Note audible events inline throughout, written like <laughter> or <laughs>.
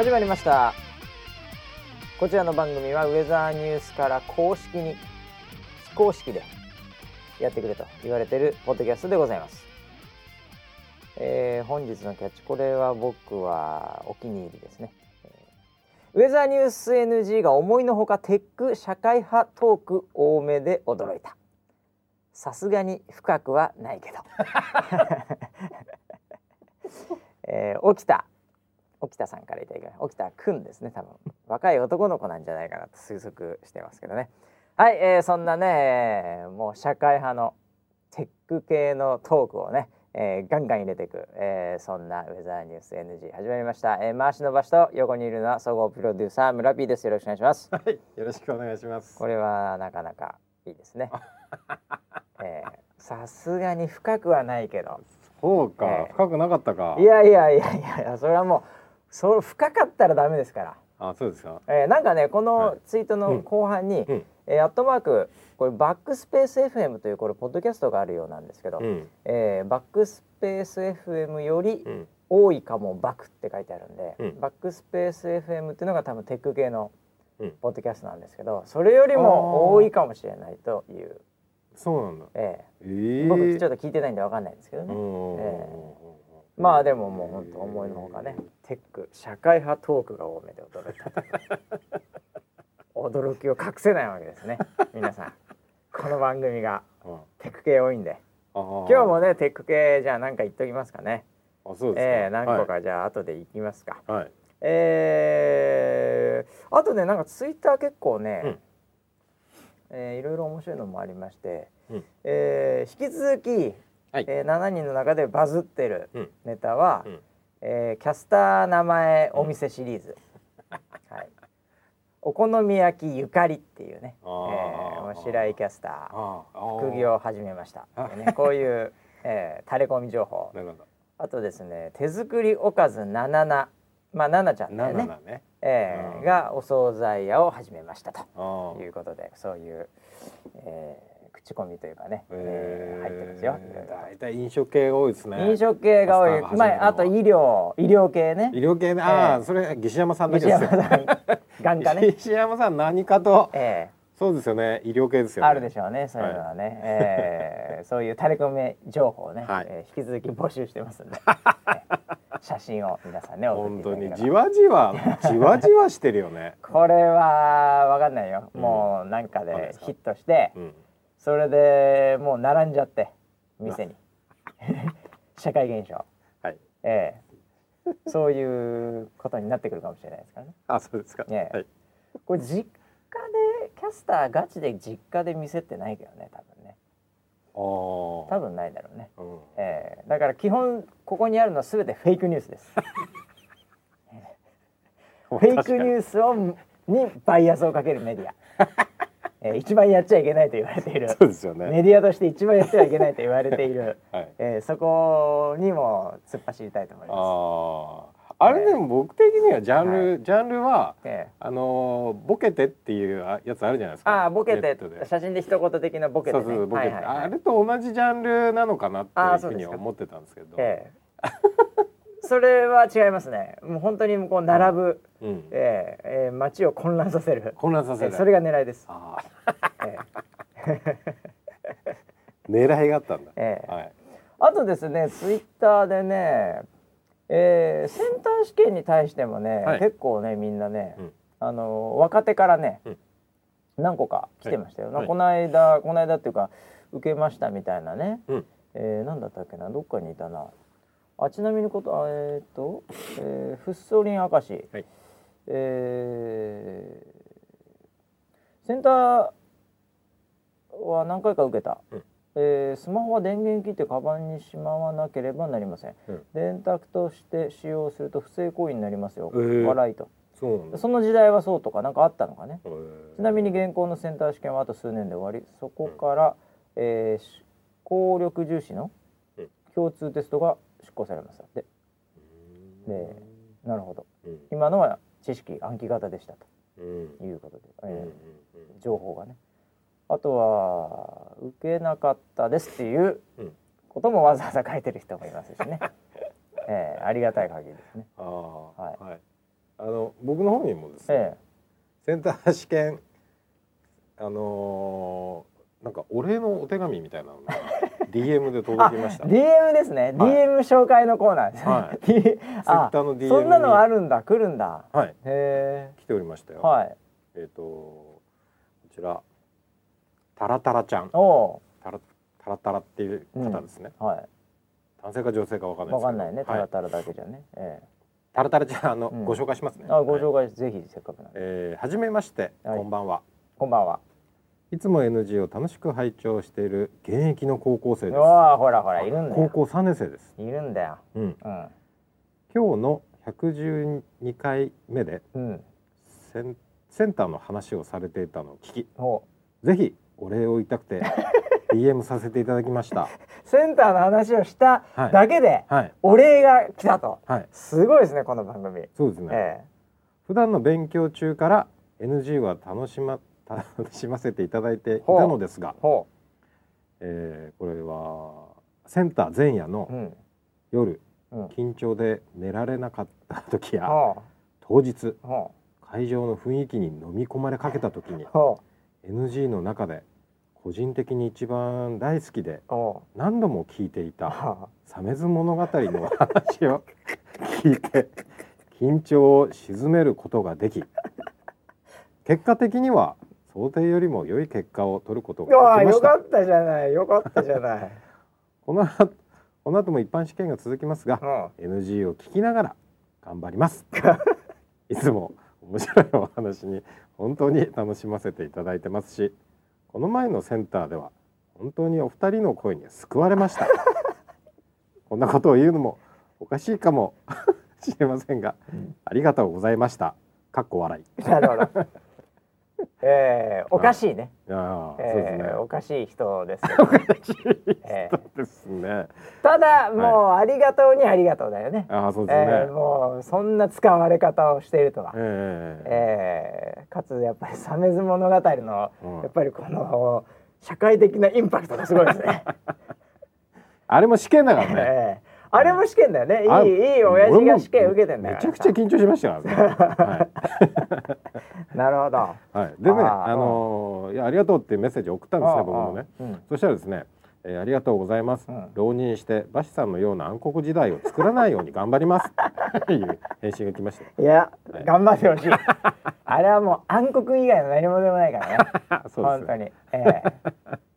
始まりました。こちらの番組はウェザーニュースから公式に非公式でやってくれと言われてるポッドキャストでございます、えー本日のキャッチこれは僕はお気に入りですね。ウェザーニュース NG が思いのほかテック社会派トーク多めで驚いた。さすがに深くはないけど。<laughs> えー、沖田沖田さんからいただきました沖田くんですね。多分。若い男の子なんじゃないかなと推測してますけどね。はい、えーそんなねもう社会派のテック系のトークをね、えーガンガン入れていく、えーそんなウェザーニュース NG 始まりました、えー、回しの場所と横にいるのは総合プロデューサー村 P です。よろしくお願いします。はい、よろしくお願いします。これはなかなかいいですね。<laughs> えーさすがに深くはないけど。そうか、ええ深くなかったか。いやいやいやいやいやそれはもうそう深かったらダメですから。あ、そうですか。えーなんかねこはのい。ツイートの後半に、うん、えーアットマークこれバックスペース FM というこれポッドキャストがあるようなんですけど、うん、えーバックスペース FM よりうん、多いかもバクって書いてあるんで、うん。バックスペース FM っていうのが多分テック系のうん。ポッドキャストなんですけどそれよりも多いかもしれないという、そうなんだ。ええー。え僕ちょっと聞いてないんでわかんないんですけどね、うん、えまあでももう本当思いのほかねテック社会派トークが多めで驚いた <laughs> 驚きを隠せないわけですね皆さん。この番組がうん、テック系多いんで。あ今日もねテック系じゃあ何か言っときますかね。あ、そうですか。えー、何個かじゃあ後で行きますか、はい。はい。えー、あとねなんかツイッター結構ね、うん。えーいろいろ面白いのもありまして、うん。えー引き続き、はい。えー7人の中でバズってるうん。ネタは、うん。えーキャスター名前お店シリーズ、<laughs> はい、お好み焼きゆかりっていうね、えあー。ーもう白井キャスター。副業を始めました。ね、<laughs> こういう、えー、垂れ込み情報。なるほど。あとですね手作りおかずナナナまあナナちゃんだよね。ななね。えーうん。がお惣菜屋を始めましたと。いうことでそういう、えー口コミというかね、ええー入ってますよ。大体飲食系が多いですね。飲食系が多いまああと医療医療系ね医。療系ね。ああ、ええそれ西山さんだ西けですよ。山さん眼科ね。<laughs> 西山さん何かと。えそうですよね。医療系ですーよね。あるでしょうねそういうのはね、えーそういう垂れ込み情報をね、はいえー引き続き募集してますんで、<laughs> えー写真を皆さんね本当にじわじわじわじわしてるよね。これはわかんないよ、うんもうなんかでヒットして、うん。それでもう並んじゃって店に。<laughs> 社会現象。はい。ええ。そういうことになってくるかもしれないですからね。あ、そうですか。ねえ。はい。これ実家でキャスターガチで実家で店ってないけどね多分ね。ああ。多分ないだろうね、うん。ええ。だから基本ここにあるのは全てフェイクニュースです。<laughs> フェイクニュースをにバイアスをかけるメディア、<laughs> えー一番やっちゃいけないと言われている <laughs> そうですよね。メディアとして一番やってはいけないと言われている、<laughs> はい。えーそこにも突っ走りたいと思いまああ。あれでも僕的にはジャンル、はジャンルはす。えあのーボケてっていうあやつあるじゃないですーか。ああボケて写真で一言的なボケてね。そうそうボケて、はいはいはいあれと同じジャンルなのかなっていうふうには思ってたんですけど。ええ <laughs> それは違いますね。もう本当にこう並ぶ、うん。えーえー街を混乱させる。混乱させる。えーそれが狙いです。あ。<laughs> 狙いがあったんだ。えええはい。あとですね、ツイッターでね、えーセンター試験に対してもね、はい結構ねみんなね、うんあの若手からね、うん何個か来てましたよ。はいこの間この間っていうか受けましたみたいなね。うん。えー、なんだったっけなどっかにいたなあちなみにことあえーっと、えー、フッ素リン明石、はいえーセンターは何回か受けた、うん。えースマホは電源切ってカバンにしまわなければなりません、うん。電卓として使用すると不正行為になりますよ、えー。笑いと。そ。その時代はそうとかなんかあったのかね。へー。ちなみに現行のセンター試験はあと数年で終わり。そこから、えーし効力重視のうん。共通テストが執行されますでうん。でなるほど。うん。今のは知識暗記型でしたうん。ということで、えーうんうんうん。情報がねあとは受けなかったですっていううん。こともわざわざ書いてる人もいますしね、<laughs> えーありがたい限りですね。ああはい。はい。あの僕の方にもですね、えセンター試験あのーなんかお礼のお手紙みたいなのが <laughs> DM で届きました。え DM ですね、はい。DM 紹介のコーナーです。ね、はい。<laughs> D あ Twitter の DM にそんなのあるんだ来るんだ。はい、へ来ておりましたよ。えはい。えっ、とこちらタラタラちゃん、おおタラタラタラっていう方ですね。ーはい。男性か女性かわかんない。わかんないね。たはい。らたらだけじゃね、えタラタラちゃんあの、うん。ご紹介しますね。えあごはい。紹介ぜひせっかくなんで、えーはじめまして、はい。こんばんは。こんばんは。いつも NG を楽しく拝聴している現役の高校生です。ほらほらいるんだよ。高校3年生です。いるんだよ。うん。うん。今日の112回目でうん。センセンターの話をされていたのを聞き、ほぜひお礼を言いたくて <laughs> DM させていただきました。うセンターの話をしたはい。だけで、はい。お礼が来たと。はい。すごいですねこの番組、そうですね。え普段の勉強中から NG は楽しま楽しませていただいていたのですがえ、ーこれはセンター前夜のううん。夜うん。緊張で寝られなかった時やほ当日会場の雰囲気に飲み込まれかけた時に NG の中で個人的に一番大好きで何度も聞いていうたは「鮫洲物語」の話を聞いて緊張を鎮めることができ結果的には想定よりも良い結果を取ることができました。よかったじゃない。よかったじゃない、<laughs> この後この後も一般試験が続きますがうん。NG を聞きながら頑張ります。<laughs> いつも面白いお話に本当に楽しませていただいてますしこの前のセンターでは本当にお二人の声に救われました。<laughs> こんなことを言うのもおかしいかもしれませんがありがとうございました。かっこ笑い。なるほど。<laughs> えー、おかしいね。いやーそうですねえー、おかしい人ですけど。<laughs> えーそうですねただもうありがとうにありがとうだよね。あーそうですね、えー、もうそんな使われ方をしているとは。えええー、かつやっぱり鮫洲物語の、うんやっぱりこの社会的なインパクトがすごいですね。<laughs> あれも試験だからねえーあれも試験だよね。あいいいい親父が試験受けてんだめちゃくちゃ緊張しましたからね。<laughs> なるほど。はい。はい。でね、あのーいやありがとうっていうメッセージを送ったんですね、僕もね。うんそしたらですね、えーありがとうございます。うん浪人してバシさんのような暗黒時代を作らないように頑張ります。<laughs> っていう返信が来ました。いや、はい頑張ってほしい。<laughs> あれはもう暗黒以外の何もでもないからね。そうですね。本当に。ええ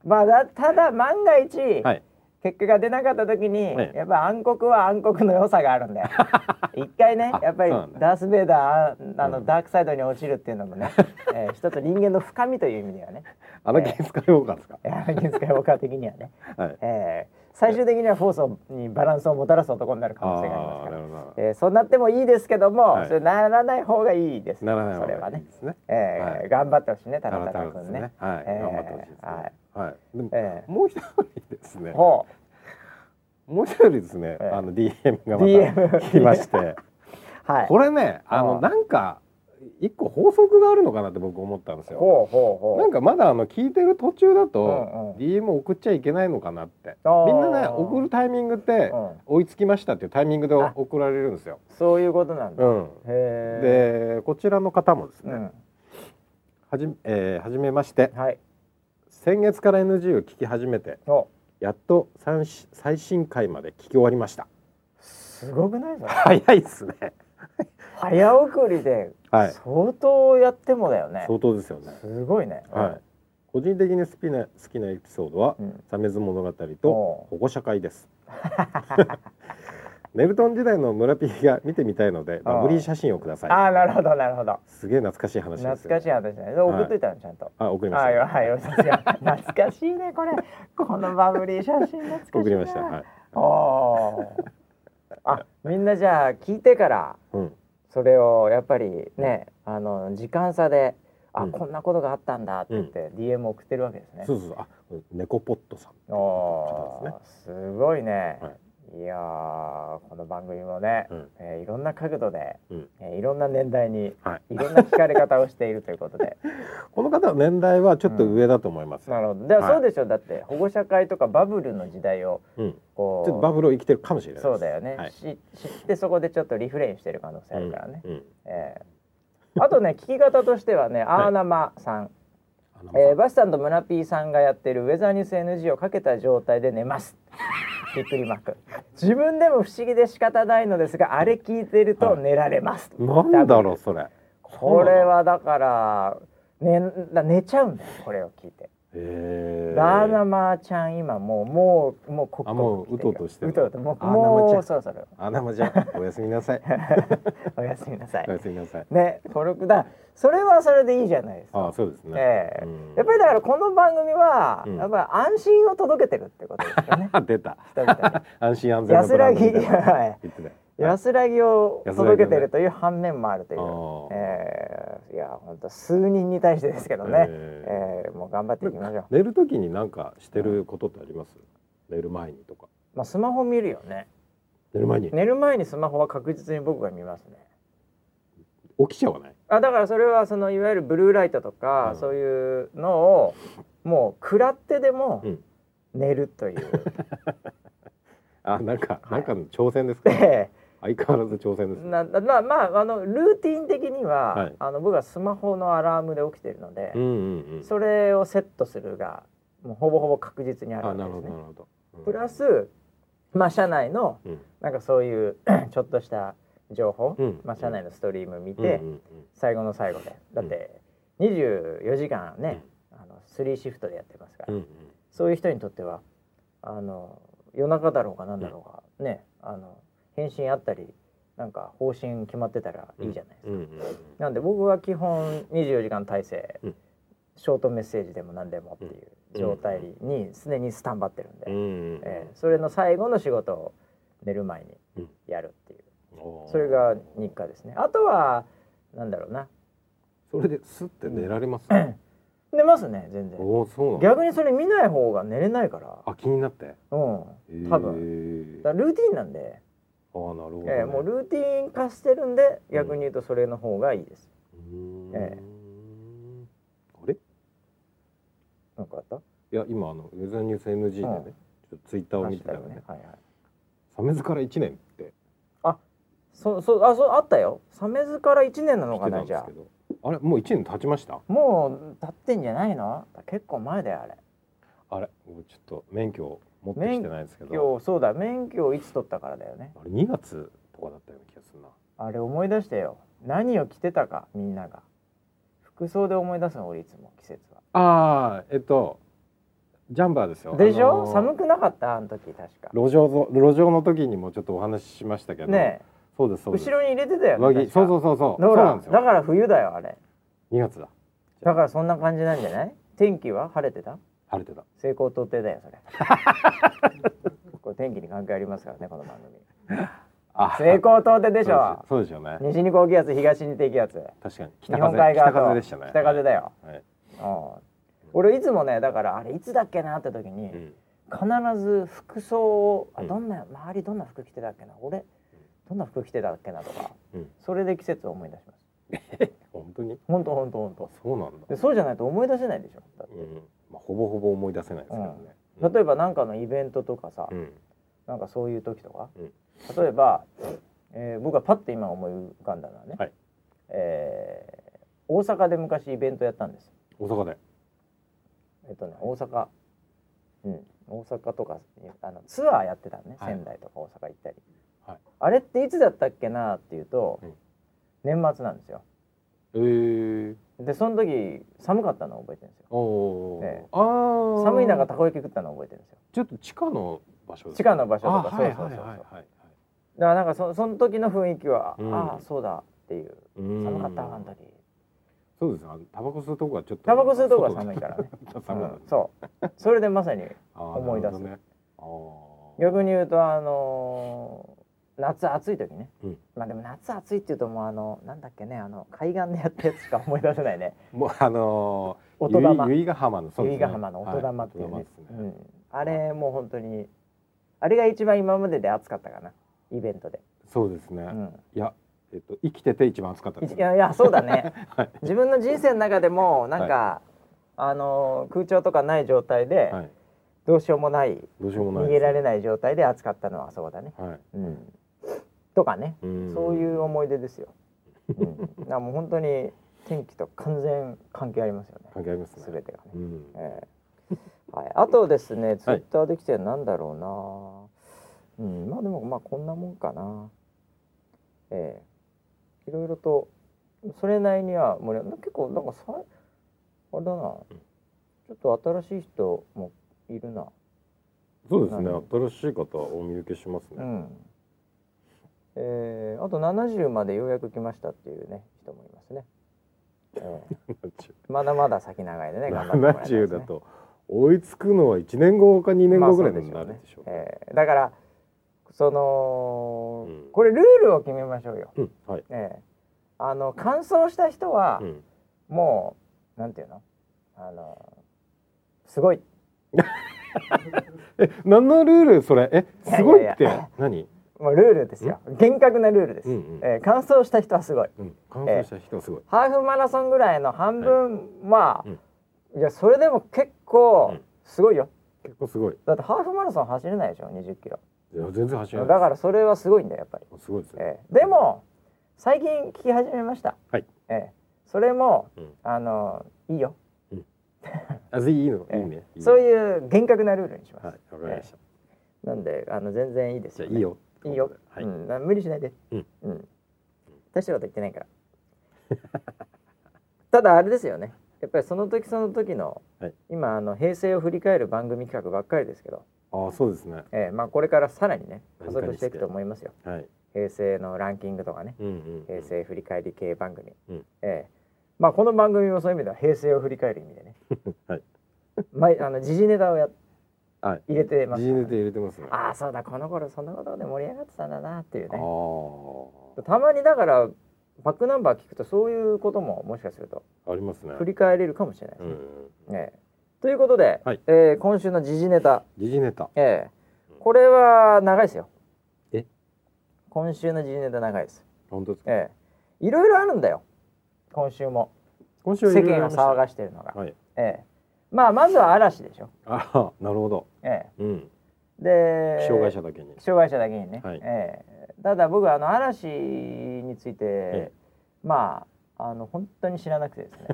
まあだただ万が一、はい。結果が出なかった時に、ええ。やっぱ暗黒は暗黒の良さがあるんで <laughs> 一回ねあやっぱりダース・ベイダーあの、うん。ダークサイドに落ちるっていうのもね、<laughs> えー一つ人間の深みという意味ではね。あのケンスカイウォーカーですか？えーアナキン・スカイウォーカー的にはね、はい。えー最終的にはフォーにバランスをもたらす男になる可能性がありますから。えーそうなってもいいですけども、はいそれならない方がいいですならないそれはねいね。えーはい頑張ってほしいね田中ないですね君ね。はい。えー頑張ってほしいですね。はいはい。でもえもう一人ですね。ほもう一人ですね。ええあの DM がまた来まして。う <laughs> はいこれね、あのなんか一個法則があるのかなって僕思ったんですよ。ほうほうほうなんかまだあの聞いてる途中だと、うんうん DM 送っちゃいけないのかなって。あーみんなね送るタイミングってうん追いつきましたっていうタイミングであ送られるんですよ。そういうことなんだ、うん。でこちらの方もですね、うんはじえーはじめましてはい先月から NG を聞き始めておやっと最新回まで聞き終わりました。すごくないそれ早いですね。早送りではい。相当やってもだよね、相当ですよね。すごいねはい。個人的に好きな好きなエピソードはうん「鮫洲物語」とお「保護者会」です。<laughs> ネルトン時代の村 P が見てみたいのでバブリー写真をください。ああなるほどなるほどすげえ懐かしい話ですよ。懐かしい話だね送っといたのちゃんと、あ送りました。ああはいよ懐かしいねこれこのバブリー写真懐かしいな送りました。はい。あみんなじゃあ聞いてからうん。それをやっぱりねあの時間差であ、うんこんなことがあったんだって言って DM 送ってるわけですね。そうそう。あ猫ポットさん。おー方ですすごいね、、はいいやーこの番組もね、うん。えーいろんな角度で、うん。えーいろんな年代にはい。いろんな聞かれ方をしているということで。<laughs> この方の年代はちょっと上だと思います。なるほど。でもはい。そうでしょ、だって保護者会とかバブルの時代をうん。ちこうょっとバブルを生きてるかもしれない。そうだよね、はい。し知ってそこでちょっとリフレインしてる可能性あるからね、うん。うん。えー。あとね聞き方としてはね、アーナマさん、あのえーバスさんと村 P さんがやってるウェザーニュース NG をかけた状態で寝ます。びっくりマーク。自分でも不思議で仕方ないのですがあれ聞いてると寝られます、なんだろうそれ。これはだから、ね、だ寝ちゃうんだよこれを聞いて、へえ。ラーナマーちゃん今もうもうもうこあもううとうとしてる。うとうともうあーナマちゃもうんそろそろあなまちゃんおやすみなさい。<laughs> おやすみなさい。おやすみなさい。ねこれだ。それはそれでいいじゃないですか。あそうですね。ええ。うん。やっぱりだからこの番組は、うん。やっぱり安心を届けてるってことですよね。あ <laughs> 出た。<laughs> 安心安全の安らぎはい。言ってた。よ。安らぎを届けてるという反面もあるという、あーええいや本当数人に対してですけどね、え。ええもう頑張っていきましょう、寝るときになんかしてることってあります？寝る前にとか。まあスマホ見るよね。寝る前に？寝る前にスマホは確実に僕が見ますね。起きちゃわない？あだからそれはそのいわゆるブルーライトとか、うん。そういうのをもう食らってでもうん。寝るという、<laughs> あなんか、はい。なんかの挑戦ですか？で相変わらず挑戦ですね。なまあまああのルーティン的には、はい。あの僕はスマホのアラームで起きてるので、うんうんうん。それをセットするがもうほぼほぼ確実にあるあわけですね。プラ。スまあ社内のうん。なんかそういう <clears throat> ちょっとした情報、うん。まあ社内のストリーム見うんて、うんうん。最後の最後で。だって24時間ね、あの3シフトでやってますから、うんうん。そういう人にとってはあの夜中だろうがなんだろうが、ねあの返信あったりなんか方針決まってたらいいじゃないですか。うんうんなんで僕は基本24時間体制、うん。ショートメッセージでも何でもっていう状態に常にスタンバってるんで、うんうんえーそれの最後の仕事を寝る前にうんやるっていう。それが日課ですね。あとはなんだろうな。それですって寝られます？寝ますね全然。逆にそれ見ない方が寝れないから。あ気になって？うん。多分。分だからルーティンなんで、あーなるほど、ね。えーもうルーティン化してるんで逆に言うとそれの方がいいです、うーん。えあれ？いなんかあった？や今あのウェザーニュース NG でね、うん。ちょっとツイッターを見てたらねハッシュタグはいはい。サメズから一年って。そそうあそうあったよ。サメズから1年なのかなんじゃですけど、あ。れもう一年経ちました？もう経ってんじゃないの？結構前だよあれ。あれ？僕ちょっと免許持ってきてないですけど、今日そうだ免許をいつ取ったからだよね。あれ2月とかだったような気がするな。あれ思い出してよ。何を着てたかみんなが。服装で思い出すの俺いつも季節は。ああえっとジャンバーですよ。でしょ、あのー寒くなかった？あの時確か。路上の路上の時にもちょっとお話ししましたけど、ねそうですそうです。後ろに入れてたよね上着そうそううそう。そう。だから。だから冬だよあれ。2月だ。だからそんな感じなんじゃない？天気は？晴れてた？晴れてた。西高東低だよそれ。<laughs> これ天気に関係ありますからねこの番組。あ西高東低でしょ。そうですよ。ね。西に高気圧東に低気圧。確かに。日本海側北風とでしたね。北風だよ、はい。うん。俺いつもねだからあれいつだっけなって時に、うん。必ず服装をあうん。どんな、周りどんな服着てたっけな？俺どんな服着てたっけなとかうん。それで季節を思い出します。<laughs> 本当に？本当本当本当。そうなんだ。でそうじゃないと思い出せないでしょ。だって、うん。まあほぼほぼ思い出せないですけどね。例えばなんかのイベントとかさ、うん。なんかそういう時とか、うん。例えば、えー僕がパッと今思い浮かんだのはね、はい。えー大阪で昔イベントやったんです大阪で。えっとね大阪。うん。大阪とかあのツアーやってたのね、はい。仙台とか大阪行ったり、はい。あれっていつだったっけなっていうと、うん。年末なんですよええ。でその時寒かったのを覚えてるんですよ。おおー。ええ。ああ。寒い中たこ焼き食ったのを覚えてるんですよ。ちょっと地下の場所地下の場所とかあそうそうそうそう。だからなんかそその時の雰囲気は、うん。ああそうだっていう。うん。寒かったあの時。そうですあのタバコ吸うとこがちょっとタバコ吸うとこが寒いからね、<laughs> 寒い。うんそう。それでまさに思い出す。ね。逆に言うとあのー夏暑い時ね、うん。まあでも夏暑いっていうともうあのなんだっけねあの海岸でやったやつしか思い出せないね。もうあのー、音玉。由比ヶ浜の由比ヶ浜の音玉っていうね,、はいうん、あれもう本当にあれが一番今までで暑かったかな。イベントで、そうですね、うん、いやえっと生きてて一番暑かったです。いやいやそうだね。<laughs> はい。自分の人生の中でもなんか、あの空調とかない状態で、はい。どうしようもないどうしようもない逃げられない状態で暑かったのはそうだね、はい。うん、とかね、うん。そういう思い出ですよ、うん、だからもう本当に天気と完全関係ありますよね。関係ありますね。全てがね、うん。ええ。はい、あとですねツイッターできてるなんだろうな、うん。まあでもまあこんなもんかな。ええ。いろいろとそれなりには盛り上が結構なんかさあれだな、ちょっと新しい人もいるな。そうですね。何？新しい方お見受けしますね、うんえー、あと70までようやく来ましたっていうね人もいますね、えーまだまだ先長いでね頑張ってもらいたいです、ね、70だと追いつくのは1年後か2年後ぐらいになるでしょう,、えーだからその、うん。これルールを決めましょうよ、うんはい、えーあの完走した人はうん、もう、なんていうの？あのすごい。<laughs> え何のルールそれ？えすごいって何？もうルールですよ。厳格なルールです、うんうん。えー完走した人はすごい。うん。完走した人はすごい、ハーフマラソンぐらいの半分は、うん。いやそれでも結構うん。すごいよ。結構すごい。だってハーフマラソン走れないでしょ20キロ。いや全然走らだないからそれはすごいんだよやっぱり、すごいですね、ええでも最近聞き始めました、はい。ええそれもうん。あのいいよ、あぜいいの、ええいいね。そういう厳格なルールにします、はいわかりました、なんであの全然いいですよ、ね、じゃあいいよいいよ、はい、うん、な無理しないで。うん、うん、大したこと言ってないから。<laughs> ただあれですよね。やっぱりその時その時の、はい。今あの平成を振り返る番組企画ばっかりですけど、ああそうですね。ええまあ、これからさらにね加速していくと思いますよ。はい。平成のランキングとかね。うんうん平成振り返り系番組、うん。ええ。まあこの番組もそういう意味では平成を振り返る意味でね。<laughs> はい。毎あの時事ネタをやはい。入れてます。ね入れてますね。ああそうだ。この頃そんなことで盛り上がってたんだなっていうあねー。たまにだからバックナンバー聞くとそういうことももしかするとありますね。振り返れるかもしれないですね。うんええ。ということで、はい。えー今週の時事ネタ、時事ネタ。ええ。これは長いですよ。え？今週の時事ネタ長いです。本当ですか？ええ。いろいろあるんだよ。今週も。今週世間を騒がししてるのが。はい。ええまあまずは嵐でしょ。ああなるほど。えうん。えで障害者だけに。障害者だけにね。はい。ええ。ただ僕はあの嵐について、えまああの本当に知らなくてですね。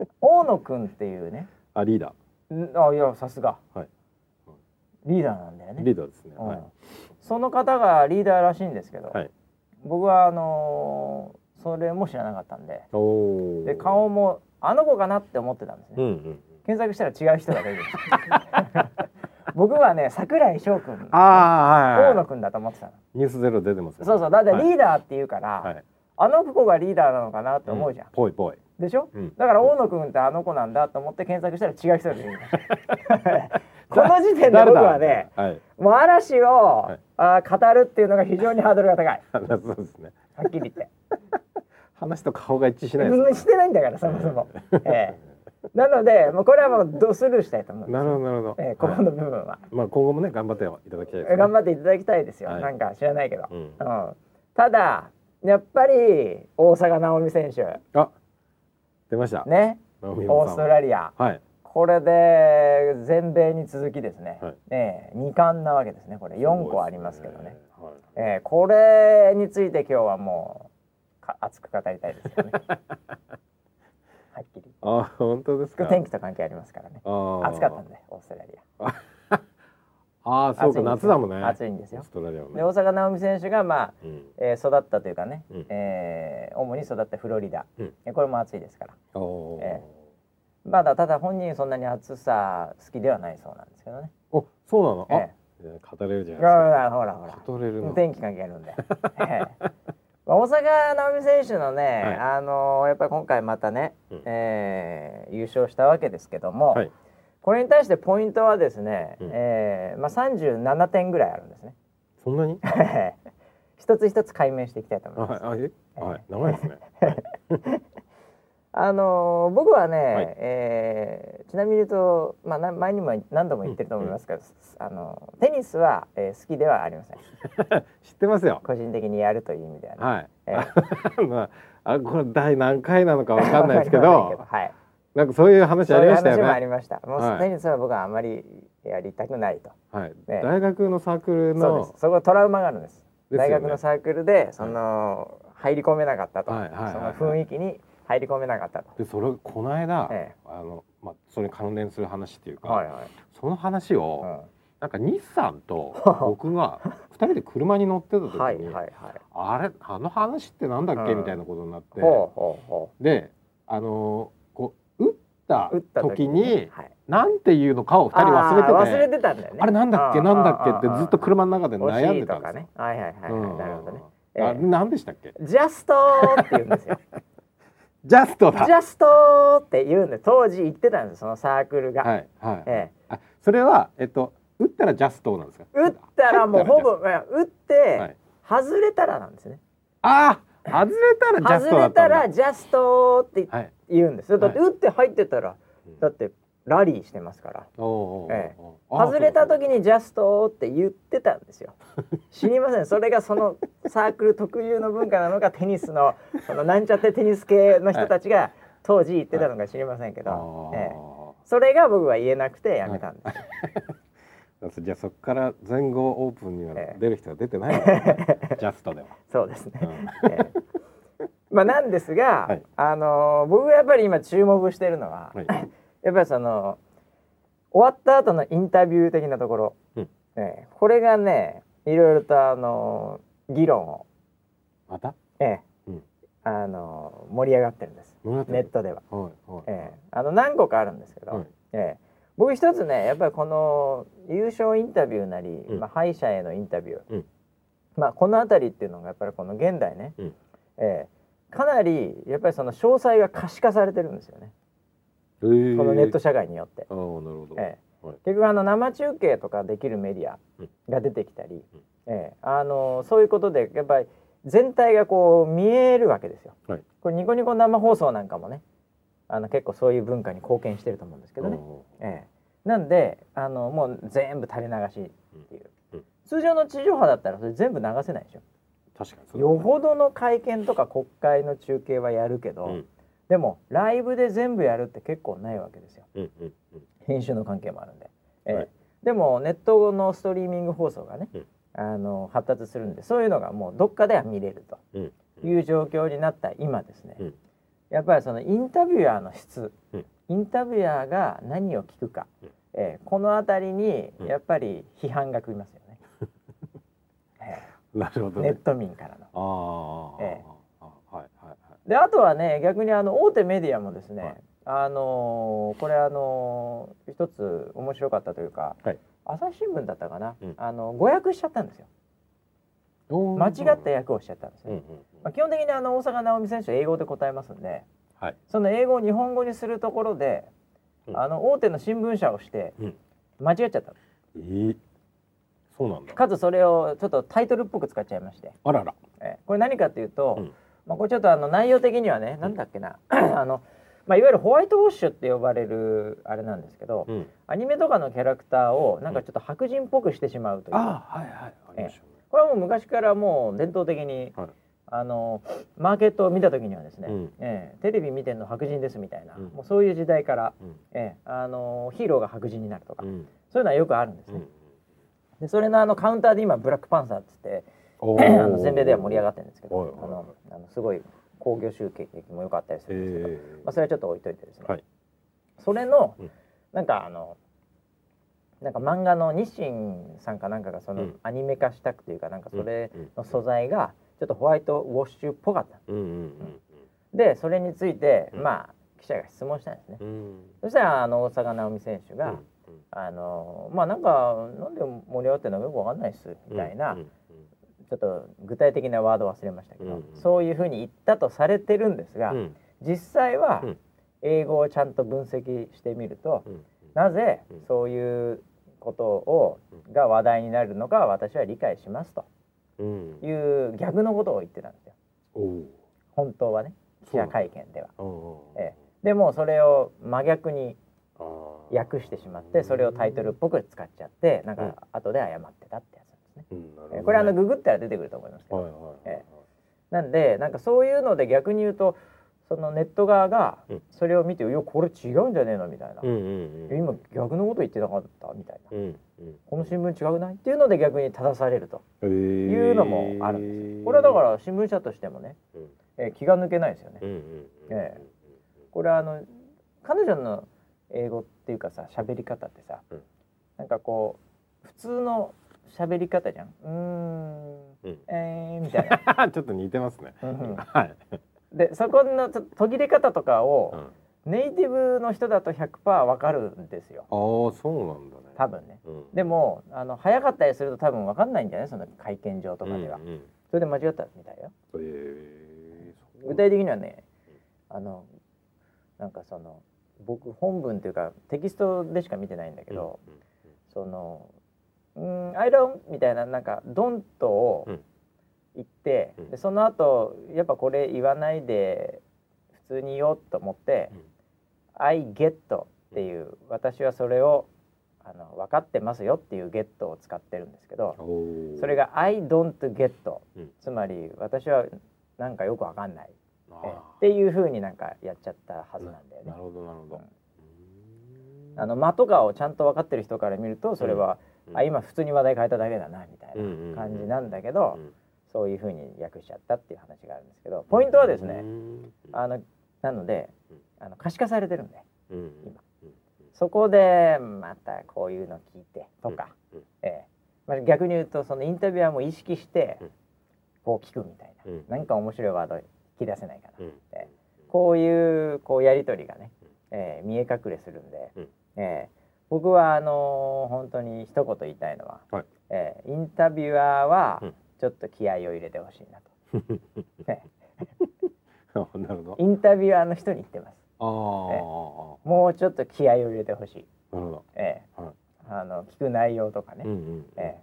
<laughs> 大野くんっていうね。あリーダんあいやさすが、はい。リーダーなんだよね。ーリーダーですね。うん。はい。その方がリーダーらしいんですけど、はい。僕はあのーそれも知らなかったんで。おおで顔もあの子かなって思ってたんですね、うんうん検索したら違う人が出てきた <laughs> 僕はね桜井翔くん。大野くんだと思ってたの。ニュースゼロ出てますね。そうそう。だってリはい。ーダーって言うから、はい。あの子がリーダーなのかなって思うじゃん、ぽいぽい。でしょ？うん。だから大野くんってあの子なんだと思って検索したら違う人が出てきた <laughs> この時点で僕はねはい。もう嵐を、い。あー語るっていうのが非常にハードルが高い。<laughs> そうですね。はっきり言って話と顔が一致しないしてないんだからそもそも、<laughs> ええ。なのでもうこれはもうドスルーしたいと思うなるほどなるほど。ええここの部分は、まあ今後もね頑張っていただきたいですね。頑張っていただきたいですよ、はい。なんか知らないけど、うん。うん。ただやっぱり大坂なおみ選手。あ出ました。ね。オーストラリア。はい。これで全米に続きですね、はい。ええ2冠なわけですねこれ。4個ありますけどね。はい。ええこれについて今日はもうか熱く語りたいですよね。<laughs> はっきり。あ本当ですか？天気と関係ありますからね。暑かったんでオーストラリア。<laughs> ああそうか夏だもんね。暑いんですよ。オーストラリアはね。で大坂なおみ選手がまあ、うん。えー育ったというかね、うん。えー主に育ったフロリダ、うん。えこれも暑いですから。おー。えまだただ本人そんなに暑さ好きではないそうなんですけどね。おそうなの？あえ。いや語れるじゃほないらほらほら。ですか語れるの。天気関係あるんで、<laughs> ええ。まあ大坂なおみ選手のね、はい。あのーやっぱり今回またね、うん。えー優勝したわけですけども、はい。これに対してポイントはですね、うん。えーまあ、37点ぐらいあるんですね。そんなに？<laughs> 一つ一つ解明していきたいと思います。あはい。はい。長いですね <laughs> あのー僕はね、はい。えーちなみに言うと、まあ、な前にも何度も言ってると思いますけど、あのテニスは、えー好きではありません。<laughs> 知ってますよ。個人的にやるという意味ではね、はい、え <laughs> まああこれ第何回なのかわかんないですけど <laughs> はい、なんかそういう話ありそういう話もあましたよねりました。もう、はい。テニスは僕はあまりやりたくないと。はい、ね。大学のサークルそうのです。そこトラウマがあるんです。ですよね。大学のサークルでその、入り込めなかったと、はいはいはいはい。その雰囲気に入り込めなかったと、でそれこの間、ええ。あのまあそれに関連する話っていうか、はいはい、その話を、うん。なんか日産と <laughs> 僕が二人で車に乗ってた時に、はいはいはい。あれあの話ってなんだっけ、うん。みたいなことになってほうほうほであのーこう打った時にはい、なんていうのかを二人忘れてて忘れてたんだよね。あれなんだっけ？なんだっけ？ってずっと車車の中で悩んでたんですよ。ね。はいはいはい、はい。なるほどね。ええ。あれ何でしたっけ？ジャストーって言うんですよ <laughs> ジャストだ。ジャストーって言うんで当時言ってたんですそのサークルが、はいはい。えあそれはえっと打ったらジャストなんですか？え打ったらもうほぼ打って、はい外れたらなんですねああ外れたらジャストだ外れたったんだ。らジャストーってはい。言うんですよだっては打って入ってたらうんだってラリーしてますから。ええ。外れた時にジャストって言ってたんですよ。知りません。それがその <laughs> サークル特有の文化なのかテニスのそのなんちゃってテニス系の人たちが当時言ってたのか知りませんけど、あええ。それが僕は言えなくてやめたんです。<laughs> じゃあそこから全豪オープンにはええ。出る人が出てないのかなジャストでは。そうですね。うん。ええ。まあなんですが、はい。あの僕がやっぱり今注目してるのは、はい <laughs> やっぱりその終わった後のインタビュー的なところ、うん。ええ。これがねいろいろとあの議論を。また？ええ。うん。あの盛り上がってるんです。ネットでは、はいはい。ええ。あの何個かあるんですけど、はい。ええ。僕一つねやっぱりこの優勝インタビューなり、うん。まあ、敗者へのインタビュー、うん。まあ、この辺りっていうのがやっぱりこの現代ね、うん。ええ。かなりやっぱりその詳細が可視化されてるんですよね、えーこのネット社会によって。ああなるほど。ええ。はい。結局あの生中継とかできるメディアうん。が出てきたり、うん。ええ。あのそういうことでやっぱり全体がこう見えるわけですよ。はい。これニコニコ生放送なんかもねあの結構そういう文化に貢献してると思うんですけどね。おええ。なんであのもう全部垂れ流しっていう、うん。うん。通常の地上波だったらそれ全部流せないでしょ。ー確かによほどの会見とか国会の中継はやるけど、うんでもライブで全部やるって結構ないわけですよ。うんうんうん。編集の関係もあるんで、ええ。はい。でもネットのストリーミング放送がね、うん。あの発達するんでそういうのがもうどっかでは見れるうんという状況になった今ですね、うん。やっぱりそのインタビュアーの質、うん。インタビュアーが何を聞くか、うん。ええ。この辺りにうん。やっぱり批判が来ますよね、<laughs> えなるほどね。えネット民からの。ああ、え。であとはね逆にあの大手メディアもですね、はい。あのーこれあのー一つ面白かったというか、はい。朝日新聞だったかな、うん。あの誤訳しちゃったんですよ。間違った訳をしちゃったんですね、うんうんまあ、基本的にあの大坂なおみ選手は英語で答えますんではい。その英語を日本語にするところで、うん。あの大手の新聞社をしてうん。間違っちゃったえー、そうなんだ。かつそれをちょっとタイトルっぽく使っちゃいまして、あらら。えこれ何かというと、うんまあ、これちょっとあの内容的にはね、なんだっけな。<clears throat> あの、まあ、いわゆるホワイトウォッシュって呼ばれるあれなんですけど、うん。アニメとかのキャラクターをなんかちょっと白人っぽくしてしまうという、ああはいはい。これはもう昔からもう伝統的に、はい。あのマーケットを見た時にはですね、うん。ええテレビ見てんの白人ですみたいな、うん。もうそういう時代から、うん。ええあのヒーローが白人になるとか、うん。そういうのはよくあるんですね。うん。でそれのあのカウンターで今ブラックパンサーっつっておあの全米では盛り上がってるんですけど、あのあのすごい興行収益も良かったりすえるんですけど、えまあ、それはちょっと置いといてですね、はい。それの、うん。なんかあのなんか漫画の日清さんかなんかがそのうん。アニメ化したくというかなんかそれうんの素材がちょっとホワイトウォッシュっぽかった。でそれについて、うん。まあ記者が質問したんですね。そしたらあの大坂なおみ選手が、うんあのまあなんかなんで盛り上がってるのかよくわかんないっすみたいな、ちょっと具体的なワード忘れましたけど、うんそういうふうに言ったとされてるんですが、うん。実際はうん。英語をちゃんと分析してみると、うん。なぜうん。そういうことをが話題になるのか私は理解しますと。うん。いう逆のことを言ってたんですよ。本当はね記者会見では。うんうんうん。えでもうそれを真逆に訳してしまってそれをタイトルっぽく使っちゃってなんか後で謝ってたってですね。うんこれあのググったら出てくると思いますけど、はいはいはいはい。えなんでなんかそういうので逆に言うとそのネット側がうん。それを見て「いやこれ違うんじゃねえの?」みたいな「うんうんうん。今逆のこと言ってなかった」みたいな。うんうん「この新聞違くない?」っていうので逆に正されると。いうのもあるんですよ。これはだから新聞社としてもね、うん。えー気が抜けないですよね。う。んうんうんえこれはあの彼女の英語っていうかさ喋り方ってさ、うん。なんかこう普通の喋り方じゃん。うーん。うん。えー、みたいな。<laughs> ちょっと似てますね。うんうん。はい。でそこの途切れ方とかを、うん。ネイティブの人だと100%わかるんですよ。ああそうなんだね。多分ね。うん。でもあの早かったりすると多分わかんないんじゃない？その会見場とかでは。うんうんそれで間違ったみたいよ。へえそう。具体的にはねあのなんかその僕本文っていうかテキストでしか見てないんだけど、うんうん。その「うんアイロン」みたいななんか「ドント」をうん言って、うん。でその後やっぱこれ言わないで普通に言おうと思ってうん「I get」っていう私はそれをあの分かってますよっていう「ゲット」を使ってるんですけどそれが「I don't get」うん。つまり私はなんかよくわかんない。っていう風になんかやっちゃったはずなんだよね。な。るほどなるほど。あの間とかをちゃんと分かってる人から見るとそれは、うんあ今普通に話題変えただけだなみたいうんうんうんな感じなんだけど、うん。そういう風に訳しちゃったっていう話があるんですけどポイントはですね、うん。あのなのでうん。あの可視化されてるんでうん今うんそこでまたこういうの聞いてとか、うんええ。まあ、逆に言うとそのインタビュアーも意識してうん。こう聞くみたいな、うん。なんか面白いワード引き出せないかな、うん。ええこういうこうやり取りがね、えー見え隠れするんで、うん。えー僕はあのー本当に一言言いたいのは、はい。えーインタビュアーはうん。ちょっと気合を入れてほしいなと、<laughs> なるほど。インタビュアーの人に言ってます。あー。あー。もうちょっと気合を入れてほしい、なるほど。えー。はい。あの聞く内容とかね、うんうんうんえ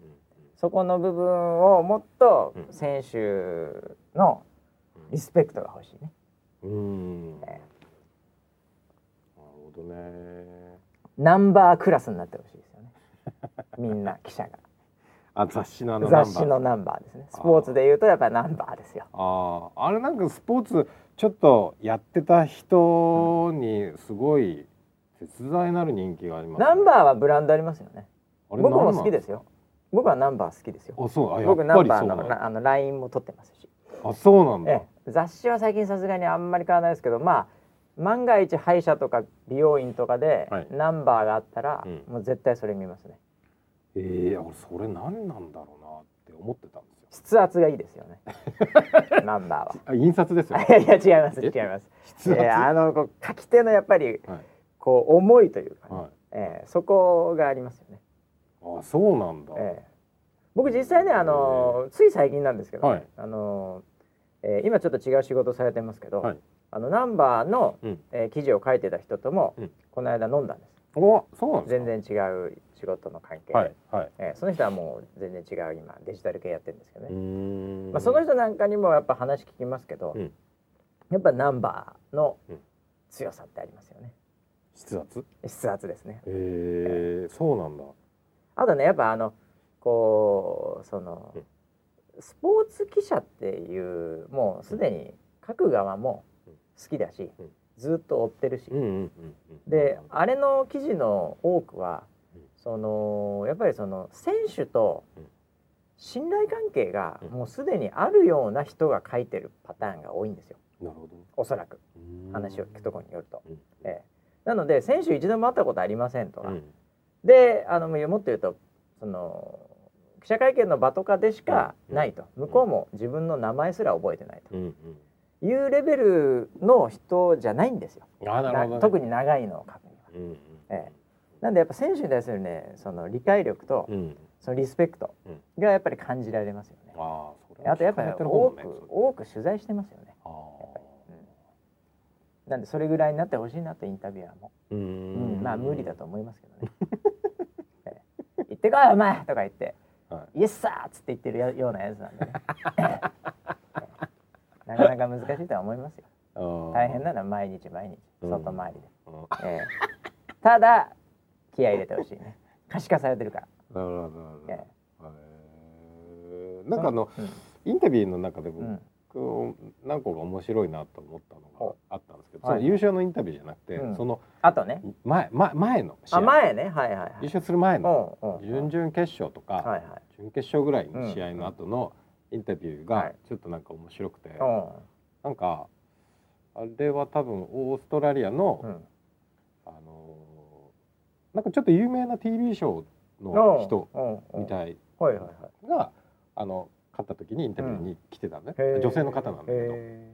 そこの部分をもっとうん。選手のリスペクトが欲しいね。うん。なるえほどねナンバークラスになってほしいですよね。<laughs> みんな記者が。あ雑誌のあのナンバー雑誌のナンバーですね。スポーツで言うとやっぱりナンバーですよ。あああれなんかスポーツちょっとやってた人にすごい絶大なる人気があります、ナンバーはブランドありますよね。僕も好きですよ。僕はナンバー好きですよ。あそうあ僕ナぱンバーのあのラインも取ってますし。あそうなんだ、ええ、雑誌は最近さすがにあんまり買わないですけど、まあ万が一歯医者とか美容院とかではい。ナンバーがあったら、うん。もう絶対それ見ますね。ええ俺それ何なんだろうなって思ってたんですよ。筆圧がいいですよね。<laughs> ナンバーは。<laughs> あ印刷ですよ。<laughs> いやいや違いますえ？違います。筆圧？えーあの書き手のやっぱりはい。こう思いというかね、はい。えーそこがありますよね。あそうなんだ、えー。僕実際ねあのー。つい最近なんですけど、ね。はい。あのーえー今ちょっと違う仕事されてますけど、はいあのナンバーの、うん。えー記事を書いてた人とも、うん。この間飲んだんです。おそうなんですか？全然違う仕事の関係で、はいはい。えーその人はもう全然違う今デジタル系やってるんですけどね。ん。まあその人なんかにもやっぱ話聞きますけど、うん。やっぱナンバーのうん強さってありますよね。筆圧？筆圧ですね。ええそうなんだ。あとねやっぱあのこうその、うん。スポーツ記者っていうもうすでに書く側も好きだし、うん。ずっと追ってるし、うんうんうんうん。であれの記事の多くは、うんそのやっぱりその選手とうん。信頼関係がうん。もうすでにあるような人が書いてるパターンが多いんですよ。なるほど。おそらく。話を聞くところによると。うん。ええ。なので選手一度も会ったことありませんとか、うん。であのもっと言うとその記者会見の場とかでしかないと、向こうも自分の名前すら覚えてないうんというレベルの人じゃないんですよ、ね、な特に長いのを書くには。うんうんえなんでやっぱ選手に対するねその理解力とうんそのリスペクトがやっぱり感じられますよね。ああそれはあとやっぱり多くね多く取材してますよね。あうんなんでそれぐらいになってほしいなとインタビュアーも。ーううんんまあ無理だと思いますけどね。<laughs> ええ行ってこいお前とか言って。はイエスサーっつって言ってるよようなやつなんでね。<laughs> なかなか難しいとは思いますよ。大大変なのは毎日毎日うん。外回りで、うん。ええ。ただ気合い入れてほしいね。可視化されてるから、なるほどえへー。なんかあのえインタビューの中でうん。うん僕何個か面白いなと思ったのがほあったんですけど、はいその優勝のインタビューじゃなくて、うん。そのあとね。前前前の試合。あ前ね。はいはいはい。優勝する前の。うんうん準々決勝とか、はいはい。準決勝ぐらいの試合の後のインタビューがはい。ちょっとなんか面白くて、うん。なんかあれは多分オーストラリアの、うん。あのーなんかちょっと有名な TV ショーの人うん。うん。みたいはいはいはい。があの勝った時にインタビューに来てたのね、へー。女性の方なんだけど。へ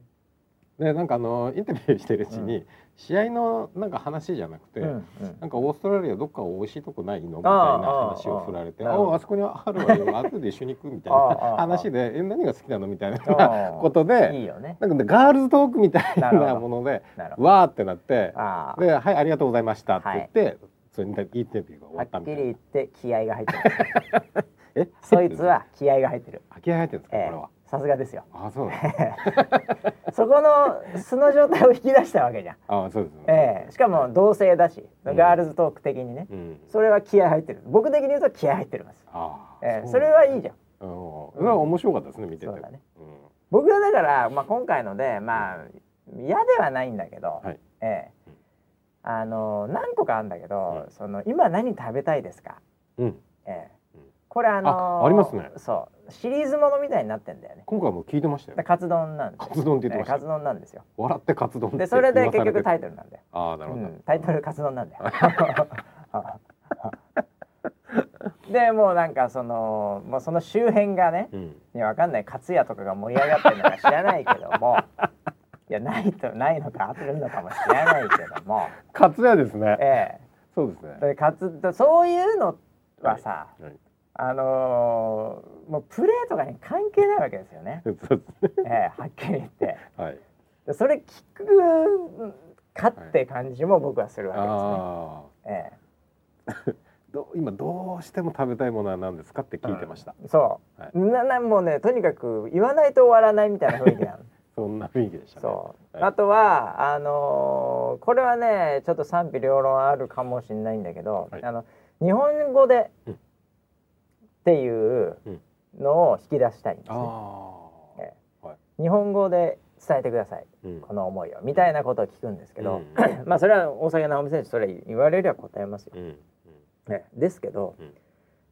でなんかあのインタビューしてるうちに、う試合のなんか話じゃなくて、なんかオーストラリアどっか美味しいとこないの？みたいな話を振られて「あああそこにあるわよ。後で一緒に行く」みたいな話で「え何が好きなの?」みたいなことでいいよね。なんかねガールズトークみたいなものでわーってなってで「はいありがとうございました」って言って、そのインタビューが終わはったきっみたいな。り言って気合が入ってる <laughs> え？そいつは気合が入ってる。空き家入ってるんですか、ええ。これはさすがですよ。ああそう。<laughs> そこの素の状態を引き出したわけじゃん。ああそうです。ね、ええ。しかも同性だし、うん。ガールズトーク的にね。うん。それは気合入ってる。僕的に言うと気合入ってるんです、ああ、ええそれはいいじゃん。うん、それは面白かったですね見てて。そうだね。うん。僕はだから、まあ、今回のでまあ嫌ではないんだけど、はい。ええ。うんあの何個かあるんだけど、うん。その今何食べたいですか、うん。ええ。うんこれあのあありますね。そうシリーズものみたいになってんだよね。今回も聞いてましたよ。でカツ丼なんですよ。カツ丼って言ってました。ええカツ丼なんですよ。笑ってカツ丼ってでそれで結局タイトルなんだよ、ああなるほど、うん、タイトルカツ丼なんだよ。<laughs> でもうなんかそのもうその周辺がねうん。いやわかんない。勝屋とかが盛り上がってるのか知らないけども。<laughs> いやないとないのかあるのかもしれないけども。<laughs> カツ屋ですね。えそうですね。えでカツそういうのはさ、はいあのーもうプレーとかに関係ないわけですよね、<laughs> ええはっきり言って。はい。でそれ聞くかって感じも僕はするわけですね、あえあ <laughs> ど今どうしても食べたいものは何ですかって聞いてました、えそう、はい。ななもうねとにかく言わないと終わらないみたいな雰囲気なの <laughs> そんな雰囲気でしたね。そう、はい。あとはあのーこれはねちょっと賛否両論あるかもしれないんだけど、はい。あの日本語で、うんっていううんのを引き出したいんですね、ああ、えはい。日本語で伝えてください。うん。この思いをみたいなことを聞くんですけど、うん。<laughs> まあそれは大阪直美選手それ言われりゃ答えますよ、うん。うん。ね、ですけど、うん。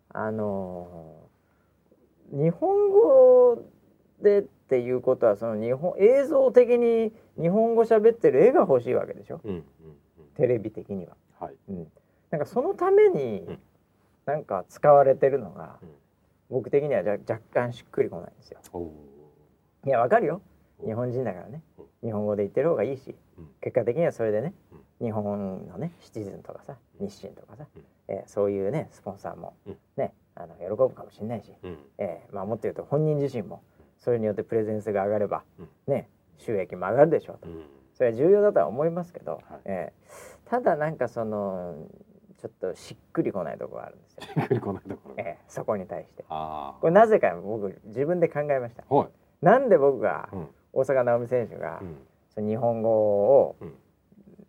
あのー日本語でっていうことはその日本映像的に日本語喋ってる絵が欲しいわけでしょ。うん。うん。うん。テレビ的には。はい。うん、なんかそのためにうんなんか使われてるのがうん。僕的にはじゃ若干しっくりこないんですよ。いやわかるよ。お日本人だからね。うん。日本語で言ってる方がいいしうん。結果的にはそれでねうん。日本のねシチズンとかさうん。日清とかさ、うん。えーそういうねスポンサーもうん。ねあの喜ぶかもしれないし、うん。えーまあ、もっと言うと本人自身もそれによってプレゼンスが上がればうん。ね収益も上がるでしょうと。うん。それは重要だとは思いますけど、はい。えーただなんかそのちょっとしっくりこないところがあるんですよ、しっくりこないところが。えーそこに対して。あこれなぜか僕自分で考えました。あはい。なんで僕がうん。大坂なおみ選手が、うん。その日本語をう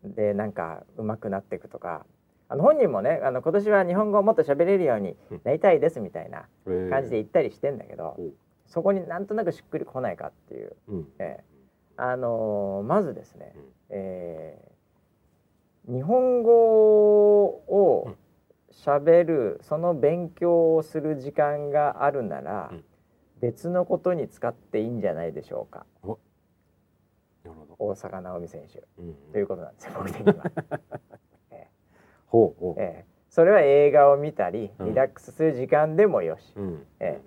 ん。でなんか上手くなっていくとかあの本人もねあの今年は日本語をもっと喋れるようになりたいですみたいなえ。ー感じで言ったりしてんだけど、ほう。そこになんとなくしっくりこないかっていう、うん。えあのーまずですね、うん。えー日本語を喋るその勉強をする時間があるなら、うん。別のことに使っていいんじゃないでしょうか。大坂なおみ選手。うんということなんですよ <laughs> 僕的には。<laughs> ほうほう。ええ。それは映画を見たりうん。リラックスする時間でもよし、うん。え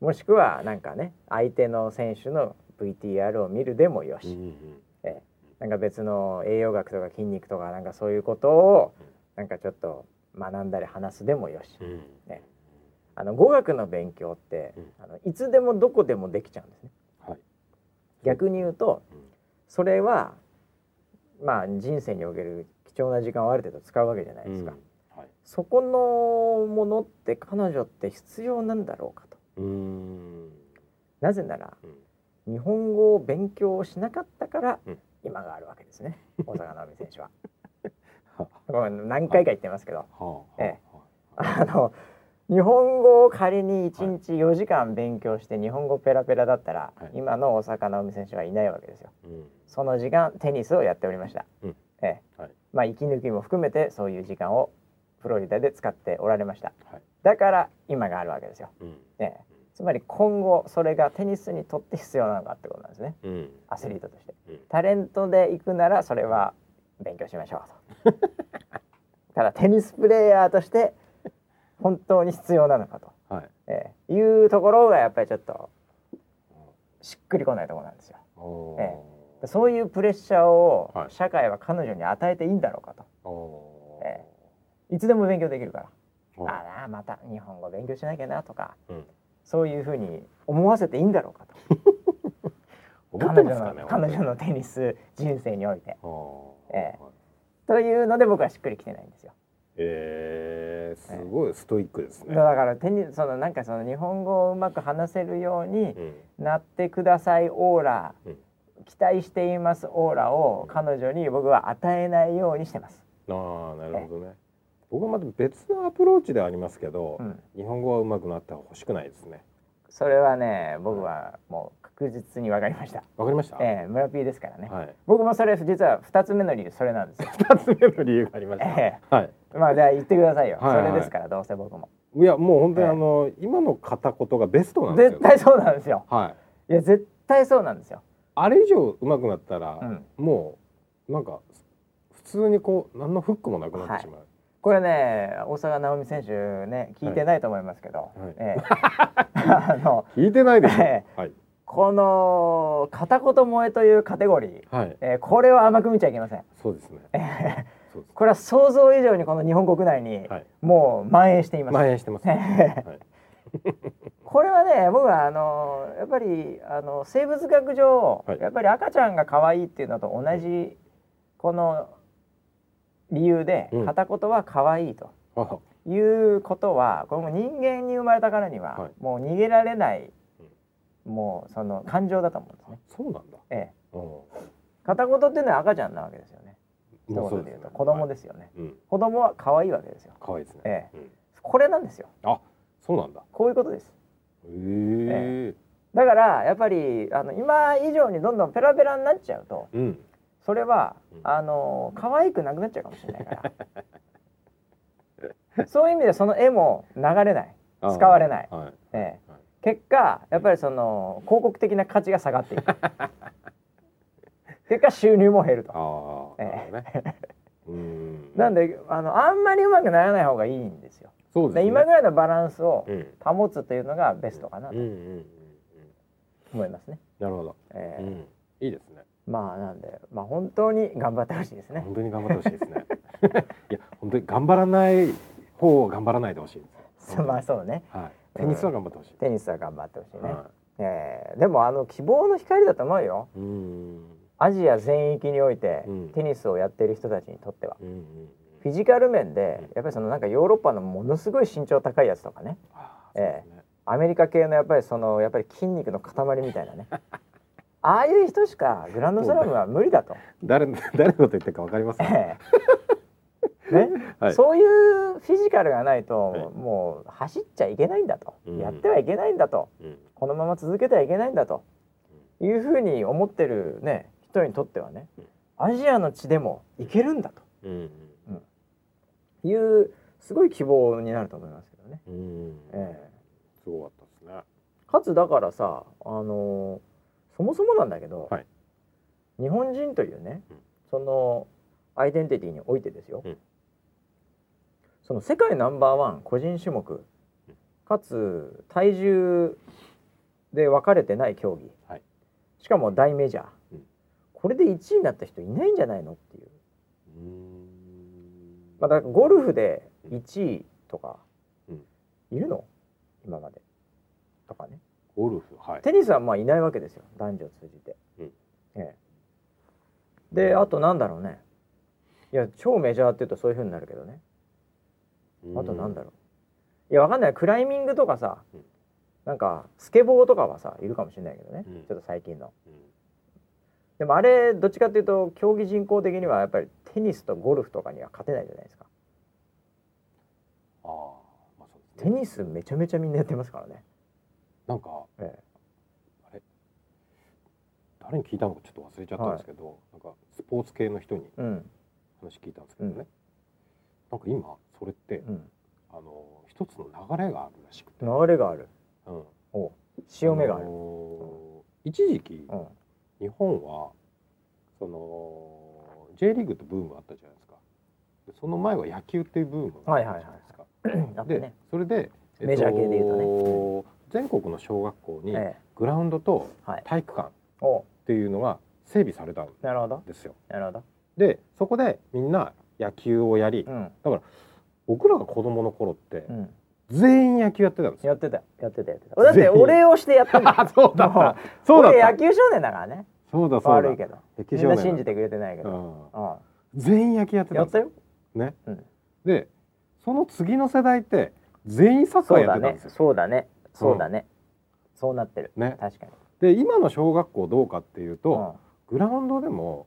もしくはなんかね相手の選手の VTR を見るでもよし、なんか別の栄養学とか筋肉とかなんかそういうことをなんかちょっと学んだり話すでもよし、うん。ね。あの語学の勉強って、うん。あのいつでもどこでもできちゃうんですね。はい。逆に言うとうん。それはまあ人生における貴重な時間をある程度使うわけじゃないですか。うん。はい。そこのものって彼女って必要なんだろうかと。なぜならうん。日本語を勉強しなかったから、うん今があるわけですね。<laughs> 大坂なおみ選手は。何回か言ってますけど、えはあ。の日本語を仮に1日4時間勉強して日本語ペラペラだったら、はい。今の大坂なおみ選手はいないわけですよ。うん。その時間テニスをやっておりました。うん。ええ。はい。まあ息抜きも含めてそういう時間をフロリダで使っておられました。はい。だから今があるわけですよ。うん。ええつまり今後それがテニスにとって必要なのかってことなんですね。うん。アスリートとして。うん。タレントで行くならそれは勉強しましょうと。<laughs> ただテニスプレーヤーとして本当に必要なのかと、はい。ええ。いうところがやっぱりちょっとしっくりこないところなんですよ。おー。えそういうプレッシャーをはい。社会は彼女に与えていいんだろうかと。おー。えいつでも勉強できるから。ああなまた日本語勉強しなきゃなとか、うんそういうふうに思わせていいんだろうかと。<laughs> 思っ彼女てますかねの彼女のテニス人生において。のええというので僕はしっくりきてないんですよ。えー、すごいストイックですね。だからテニスそのなんかその日本語をうまく話せるようにうんなってくださいオーラ、うん期待していますオーラを彼女に僕は与えないようにしてます。ああなるほどね。僕はまた別のアプローチではありますけど、うん、日本語は上手くなってほしくないですね。それはね僕はもう確実に分かりました。わかりました？ええ村 P ですからね。はい。僕もそれ実は二つ目の理由それなんですよ。二つ目の理由がありました。えはい。まあじゃあ言ってくださいよ。はいはいそれですからどうせ僕も。いやもう本当にええあの、今の片言がベストなんですよ、絶対そうなんですよ。はい。いや絶対そうなんですよ。あれ以上上手くなったら、うんもうなんか普通にこう何のフックもなくなってしまう。これね大坂なおみ選手ね聞いてないと思いますけど、はいええ <laughs> あの聞いてないでしょ。えはいこの片言萌えというカテゴリー、はい。えーこれを甘く見ちゃいけません。そうですね。えー。これは想像以上にこの日本国内にはい。もう蔓延しています。蔓延してます、えはい。<laughs> これはね僕はあのやっぱりあの生物学上、はいやっぱり赤ちゃんが可愛いっていうのと同じこの理由で、うん片言は可愛いとあいうことはこれも人間に生まれたからには、はいもう逃げられない、もうその感情だと思うんですね。そうなんだ。ええ、うん片言っていうのは赤ちゃんなわけですよね。一言で言う。子供ですよね。はい。うん。子供は可愛いわけですよ。可愛いですね。ええうんこれなんですよ。あ、そうなんだ。こういうことです。へえ。だからやっぱりあの今以上にどんどんペラペラになっちゃうとうん。それは、うんあの可愛くなくなっちゃうかもしれないから <laughs> そういう意味でその絵も流れないあ使われない、はい。ええはい結果やっぱりその広告的な価値が下がっていく結果収入も減ると。ええね。<laughs> うん。なんであのあんまりうまくならない方がいいんですよそうですね。で今ぐらいのバランスをうん。保つというのがベストかなと。思いますね、なるほど。ええうん。いいですね。まあなんでまあ本当に頑張ってほしいですね本当に頑張ってほしいですね。<laughs> いや本当に頑張らない方を頑張らないでほしいです。まあそうねはい。テニスは頑張ってほしい。テニスは頑張ってほしいね、はえーでもあの希望の光だと思うよい。うん。アジア全域においてうんテニスをやっている人たちにとっては、うんうんうん。フィジカル面でやっぱりそのなんかヨーロッパのものすごい身長高いやつとかねあーそうですね。アメリカ系のやっぱりそのやっぱり筋肉の塊みたいなねああいう人しかグランドスラムは無理だと。誰誰のこと言ってるかわかりますか。ええね、はいそういうフィジカルがないと、はいもう走っちゃいけないんだと、うんやってはいけないんだとうん。このまま続けてはいけないんだというふうに思ってるね人にとってはねうんアジアの地でもいけるんだうんというすごい希望になると思いますけどね。うん。うん。ええすごかったですね。かつだからさあのーそもそもなんだけど、はい。日本人というね、うん。そのアイデンティティにおいてですよ、うん。その世界ナンバーワン個人種目かつ体重で分かれてない競技、はい。しかも大メジャー、うん。これで1位になった人いないんじゃないのっていう、うん。まあ、だゴルフで1位とかうん。いるの？今まで。とかねゴルフはい。テニスはまあいないわけですよ男女通じて。うん。ええ、であとなんだろうね。いや超メジャーって言うとそういうふうになるけどね。あとなんだろう。いやわかんない。クライミングとかさ、うん。なんかスケボーとかはさいるかもしれないけどね、うん。ちょっと最近の。うん。ででもあれどっちかっていうと競技人口的にはやっぱりテニスとゴルフとかには勝てないじゃないですか。ああまあそうですね。テニスめちゃめちゃみんなやってますからね、なんかえ誰に聞いたのかちょっと忘れちゃったんですけど、なんかスポーツ系の人にえ、うん。話聞いたんですけどね、なんか今それって、うん、あの一つの流れがあるらしくて、流れがある。うん、お潮目がある、の一時期うん。日本はその J リーグってブームあったじゃないですか。でその前は野球っていうブームがあったじゃないですか、で <clears throat> あってね、それで、メジャー系で言うとね全国の小学校にえグラウンドと体育館っおていうのが整備されたんですよ。なるほど。でそこでみんな野球をやりうん。僕らが子供の頃ってうん。全員野球やってたんですよ。やってた。やってたやってた。だってお礼をしてやってんだあそうだった。そうだ野球少年だからね。そうだそうだ。悪いけど。みんな信じてくれてないけど、うん。うん。全員野球やってた。やったよ。ね、うん。でその次の世代って全員サッカーやってたんですよ、そうだねそうだね、そうなってる。ね。確かに、で今の小学校どうかっていうと、うん。グラウンドでも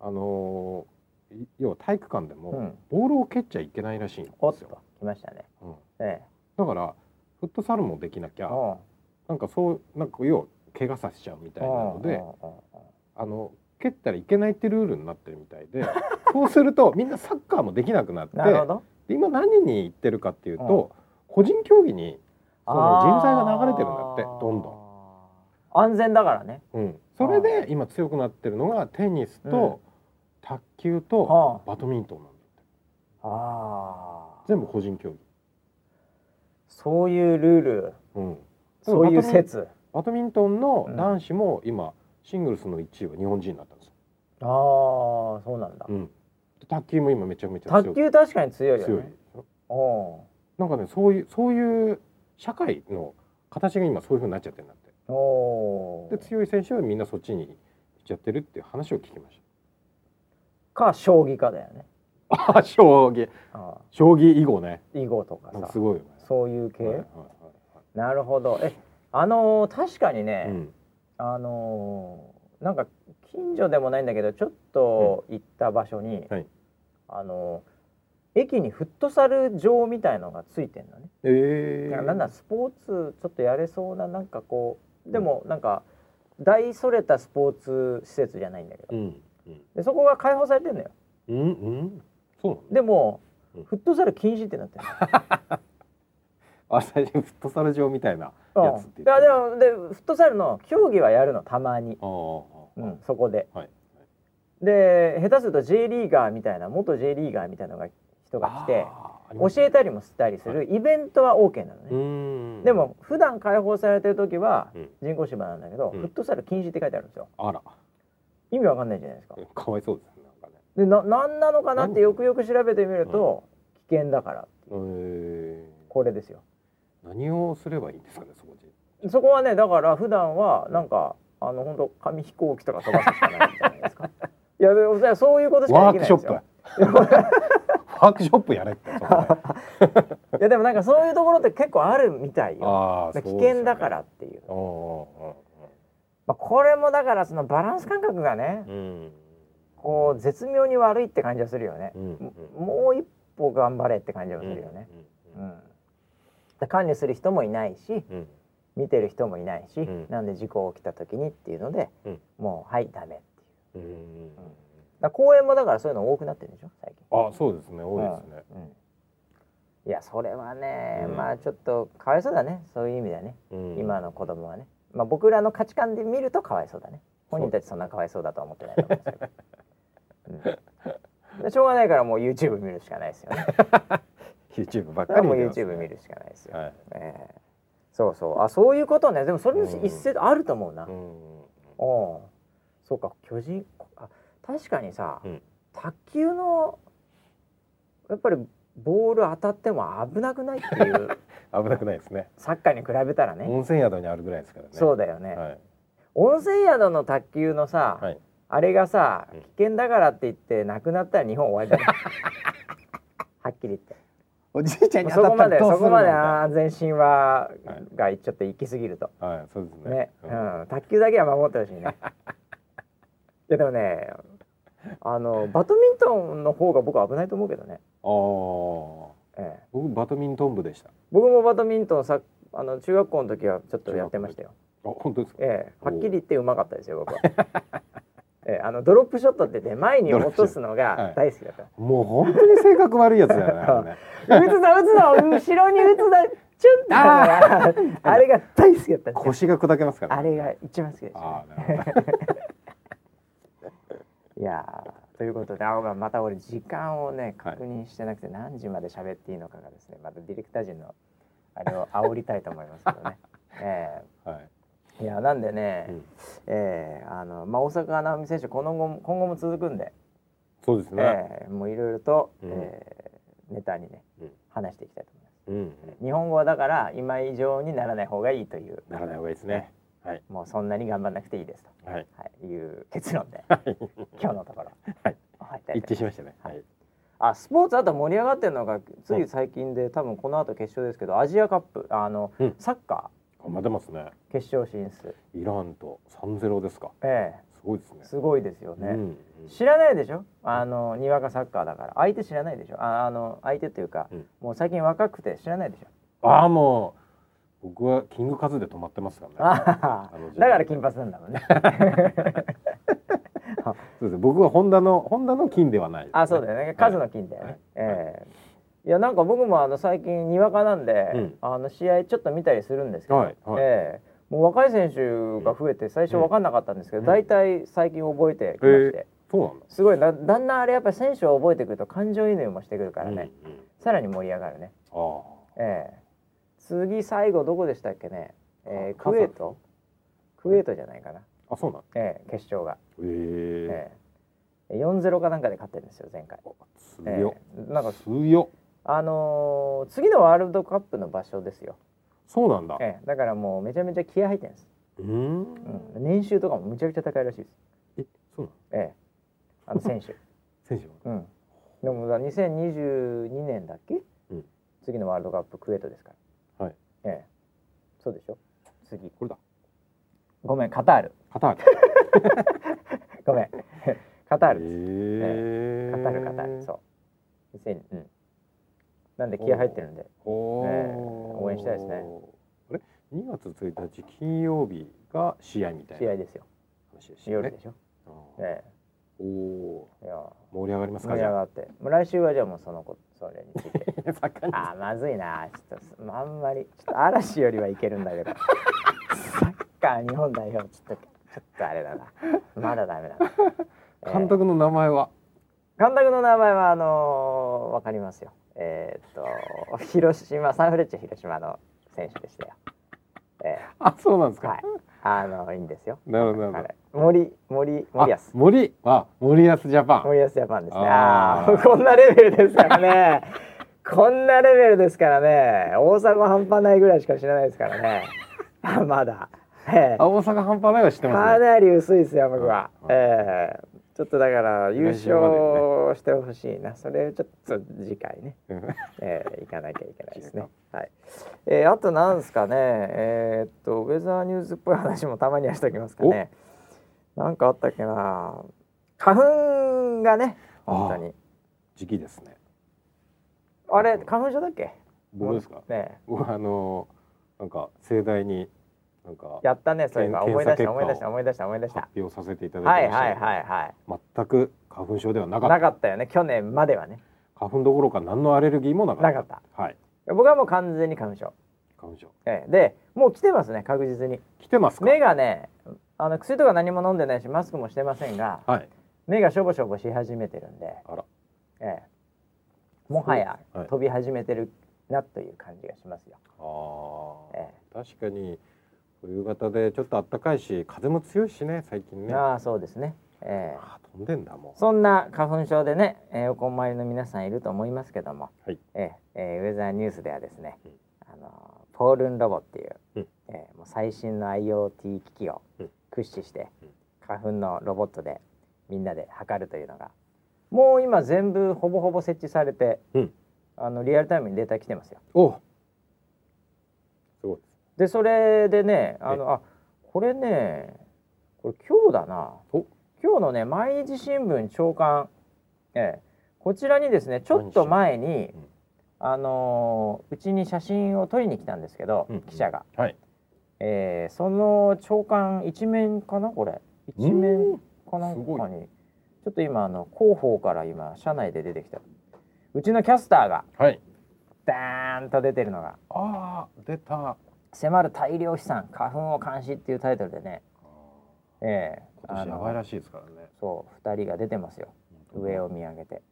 あのーい要は体育館でも、うん。ボールを蹴っちゃいけないらしいんおっと。ですよ、来ましたね。うん。えだからフットサルもできなきゃえうん。なんかそうなんか要は怪我させちゃうみたいなので、うんうんうんあの蹴ったらいけないってルールになってるみたいで <laughs> そうするとみんなサッカーもできなくなってなるほど。で今何に言ってるかっていうと、個人競技にその人材が流れてるんだってどんどん。安全だからね。うん、それで今強くなってるのがテニスと卓球とはバドミントンなんだって。ああ全部個人競技、そういうルール。うん、そういう説。バドミントンのうん。男子も今シングルスの1位は日本人になったんですよ、ああそうなんだ、うん、で卓球も今めちゃめちゃ強い。卓球確かに強いよ強いなんかねそういうそういう社会の形が今そういう風になっちゃってるんだって。で強い選手はみんなそっちに行っちゃってるっていう話を聞きましか将棋かだよね。たあ将棋。あ将棋囲碁ね。ー囲碁とかさ。すごいよね。そういう系、はいはいなるほど。えあのー確かにね、はいうん。あのーなんか近所でもないんだけどちょっと行った場所に、はい。あのー駅にフットサル場みたいのがついてんのね、えー、だからなんだスポーツちょっとやれそうななんかこうでもなんか大それたスポーツ施設じゃないんだけど、うんうん。でそこが開放されてんのよ。うんうん。そうでも、うん。フットサル禁止ってなってる <laughs> あ最初フットサル場みたいなのやつってうん。いやでもでフットサルの競技はやるのたまに、うん、そこで。はい。で下手すると J リーガーみたいな元 J リーガーみたいなのが人が来て教えたりもしたりするイベントは OK なのね、でも普段開放されてる時はうん。人工芝なんだけど、うん。フットサル禁止って書いてあるんですよ。あら。意味わかんないじゃないですか。かわいそうですねなんかね。でな何なのかなってよくよく調べてみると、危険だからえこれですよ。ー、何をすればいいんですかねそこで。そこはねだから普段はなんかあの本当紙飛行機とか飛ばすしかないんじゃないですか？<laughs> いやでもそういうことしかワークショできないんですよ。ップ <laughs> ワークショップやれって <laughs> いやでもなんかそういうところって結構あるみたいよ。危険だからっていう、おおまあ、これもだからそのバランス感覚がねうん。こう絶妙に悪いって感じがするよね、うんうん。もう一歩頑張れって感じがするよね、うんで管理する人もいないしうん。見てる人もいないし、うん。なんで事故起きた時にっていうので、うん。もうはいダメっていう。うん公園もだからそういうの多くなってるんでしょ？最近。あそうですね。多いですね。うん。うん。いやそれはね、うん。まあちょっとかわいそうだね。そういう意味ではね、うん。今の子供はね。まあ僕らの価値観で見るとかわいそうだね。本人たちそんなかわいそうだとは思ってないと思うんですけど、う。ん。でしょうがないからもう YouTube 見るしかないですよね。<laughs> YouTube ばっかり見てますね。YouTube 見るしかないですよ、はい。ええ。そうそう。あそういうことね。でもそれのうん一説あると思うな、うん。おう。そうか。巨人あ確かにさ、うん。卓球のやっぱりボール当たっても危なくないっていう。<laughs> 危なくないですね。サッカーに比べたらね、温泉宿にあるぐらいですからね。そうだよね、はい。温泉宿の卓球のさ、はい。あれがさうん。危険だからって言ってなくなったら日本終わりだね <laughs> はっきり言って。おじいちゃんにそこまでそこまであ安全神話はい。がちょっと行き過ぎると。はいそうですね。ね、ううんん、卓球だけは守ってほしいね。<laughs> いやでもねあのバドミントンの方が僕は危ないと思うけどね、ああええ、僕バドミントン部でした。あ僕もバドミントンさあの中学校の時はちょっとやってましたよ、本当ですか？ええ、はっきり言ってうまかったですよ僕は、<laughs> ええ、あのドロップショットってね前に落とすのが大好きだった、もう本当に性格悪いやつだよね打 <laughs> つぞ打つぞ後ろに打つぞチュンって <laughs> ああれが大好きだった腰が砕けますからあれが一番好きでした、ねやーということであまた俺時間をねはい。確認してなくて何時まで喋っていいのかがですねまたディレクター陣のあれを煽りたいと思いますけどね。<laughs> えはい。えいやなんでね、うん。ええあのまあ大阪なおみ選手今後も今後も続くんで、そうですね、ええもういろいろと、うん。ええネタにねうん。話していきたいと思います。うんうん。日本語はだから今以上にならない方がいいという。ならない方がいいですねはい。もうそんなに頑張らなくていいですと、はい。はい、いう結論で。はい。<laughs> 今日のところ、はい。はい、一致しましたね。はい。あスポーツあと盛り上がってるのがつい最近で、多分この後決勝ですけどアジアカップあの、うん。サッカ頑張ってますね。ー決勝進出。イランと三ゼロですか。えすごいですね。えすごいですよね、うんうん。知らないでしょ？あのにわかサッカーだから。相手知らないでしょ？ああの相手というか、うん。もう最近若くて知らないでしょ？ああもう僕はキングカズで止まってますからね。だから金髪なんだろうね。<laughs> そうです。僕はホンダのホンダの金ではないね、あそうだよね。数の金だよね、はい。ええ。い。やなんか僕もあの最近にわかなんで、うん。あの試合ちょっと見たりするんですけど、はい。はい。ええ。もう若い選手が増えて最初分かんなかったんですけど、うん。大体最近覚えてきまして、そうなんだ。すごいだだんだんあれやっぱり選手を覚えてくると感情移入もしてくるからね、うんうん。さらに盛り上がるね、あ。ええ次最後どこでしたっけね、ええあクウェート？クウェートじゃないかな、ああそうなんだええ決勝が、へええ。え4-0かなんかで勝ってるんですよ前回、え強っ。えなんか強っ。あのー次のワールドカップの場所ですよ、そうなんだ。ええだからもうめちゃめちゃ気合入ってるんです、うーん。うん、年収とかもむちゃくちゃ高いらしいです。えそうなの？ええ。あの選手。<laughs> 選手は？うん。でもだ2022年だっけ、うん。次のワールドカップクウェートですから。はいええ。そうでしょ？次。これだ。ごめんカタール。カタール。<laughs> ごめん。<laughs> カタール。です、へえ。カタールカタール。そう。2000うん。なんで気合入ってるんで。ええ。応援したいですね。あれ？2月1日金曜日が試合みたいな。試合ですよ。話でしたね。夜でしょ、あーえおおえいや。盛り上がります盛か？じゃり上がって。もう来週はじゃあもうその子それについて。<laughs> あまずいな。ちょっとあんまりちょっと嵐よりはいけるんだけど。<laughs> サッカー日本代表ちょっとちょっとあれだな。まだダメだな、え <laughs> ー監督の名前は？監督の名前はあのーわかりますよ。えーっと広島サンフレッチェ広島の選手でしたよ。えあそうなんですか？ーはいあのいいんですよ。なるほどなる彼森森森保。あ森あ森保ジャパン。森保ジャパンですね。あこんなレベルですからね。<laughs> こんなレベルですからね。大阪半端ないぐらいしか知らないですからね。<laughs> あまだ、ええ。あ大阪半端ないは知ってますね。かなり薄いですよ僕は、うん。ええちょっとだから優勝してほしいな、それちょっと次回ね、うん。ええ行かなきゃいけないですね。<laughs> はい、えー、あとなんですかね。えーっとウェザーニューズっぽい話もたまにはしておきますかね。なんかあったっけな。花粉がね本当に。時期ですね。あれ花粉症だっけ？僕ですか？ね僕あのなんか盛大になんかやったねそういえば。検思い出した思い出した思い出した思い出した。発表させていただはいいてましたけどはいはいはい。全く花粉症ではなかった。なかったよね去年まではね。花粉どころか何のアレルギーもなかった。なかった。はい。僕はもう完全に花粉症、花粉症。ええ。でもう来てますね確実に。来てますか？目がねあの薬とか何も飲んでないしマスクもしてませんがはい。目がしょぼしょぼし始めてるんで、あら。ええ、もはやはい。飛び始めてるなという感じがしますよ、あー。え。確かに冬型でちょっと暖かいし風も強いしね最近ね。あああそうですね、ええ、ー飛んでんだもそんな花粉症でね、えーお困りの皆さんいると思いますけども、はい。えーえーウェザーニュースではですね、うん。あのポールンロボっていう、うん。えーもう最新の IoT 機器をうん。駆使して、うん。花粉のロボットでみんなで測るというのがもう今全部ほぼほぼ設置されて、うん。あのリアルタイムにデータ来てますよ。おでそれでねあのあこれねこれ今日だな。お。今日のね毎日新聞朝刊、ええ、こちらにですねちょっと前に、うん。あのーうちに写真を撮りに来たんですけど、うん記者が、はい。えーその朝刊一面かなこれ。一面かなんかに。ちょっと今あの広報から今社内で出てきた。うちのキャスターがはい。ダーンと出てるのが。ああ出た「迫る大量飛散花粉を監視」っていうタイトルでね、ええ今年やばいらしいですからね。そう2人が出てますよ。上を見上げて。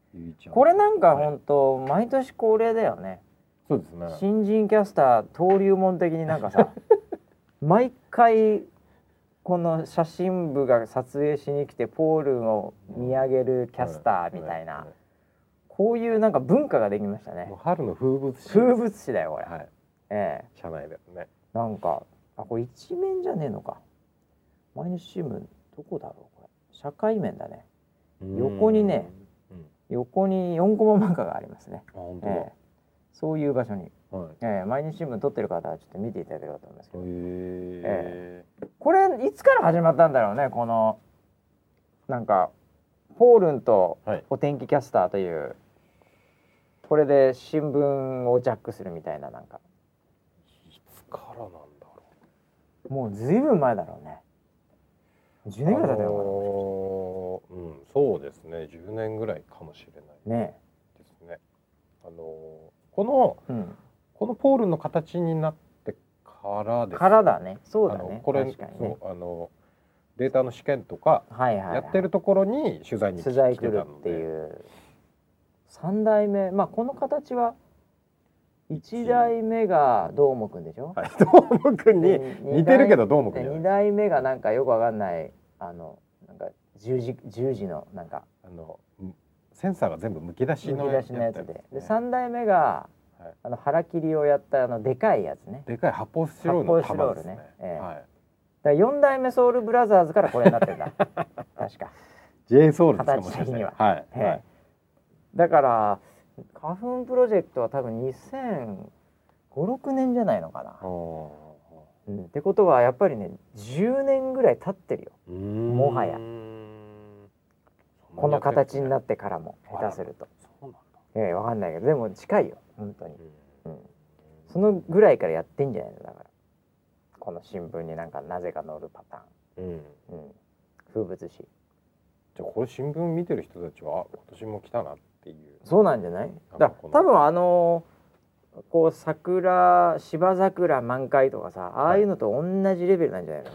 これなんかはい本当、毎年恒例だよね。そうですね。新人キャスター登竜門的になんかさ <laughs> 毎回この写真部が撮影しに来てポールを見上げるキャスターみたいな、ははこういうなんか文化ができましたね。春の風物詩風物詩だよこれ、はいええ。社内でね。なんかあこれ一面じゃねえのか。毎日新聞どこだろうこれ。社会面だね。横にね。うん。うん横に4コマ漫画がありますね、あ本当ええ。そういう場所に、だはい。ええ毎日新聞撮ってる方はちょっと見ていただければと思いますけど。へえ。これいつから始まったんだろうねこのなんかポールンとはい。お天気キャスターというこれで新聞をジャックするみたいななんかからなんだろもうずいぶん前だろうね。10う年ぐらい経ってるのあのーうんそうですね。10年ぐらいかもしれないねですね。あのーこのうん。このポールの形になってからですからだね。そうだね。これね。そうあのデータの試験とかはいはい、はい、やってるところに取材に来取材来るってたのでいう。三代目。まあこの形は一代目がどーもくんでしょ、はい、<laughs> どーもくんにで似てるけどどーもくんじゃ二ない。代目がなんかよくわかんないあのなんか十字十字のなんかあのうんセンサーが全部むき出しのむき出しのやつで。ねで三代目がはい。あの腹切りをやったあのでかいやつね。でかい発泡スチロールの発泡束ですね。はい。だから四代目ソウルブラザーズからこれになってんだ。<laughs> 確か。J ソウルですか形もしかしては。はい、ええ。はい、だから花粉プロジェクトは多分2005,6年じゃないのかな、おうん、ってことはやっぱりね10年ぐらい経ってるよ。もはや。この形になっってからも下手すると。ええわかんないけどでも近いよ。本当に、うん。うん、そのぐらいからやってんじゃないのだから。この新聞になんかなぜか載るパタうん、ーン、うん、風物詩。じゃあこれ新聞見てる人たちはあ今年も来たなってそうなんじゃない？だ多分あのーこう桜芝桜満開とかさああいうのと同じレベルなんじゃないの、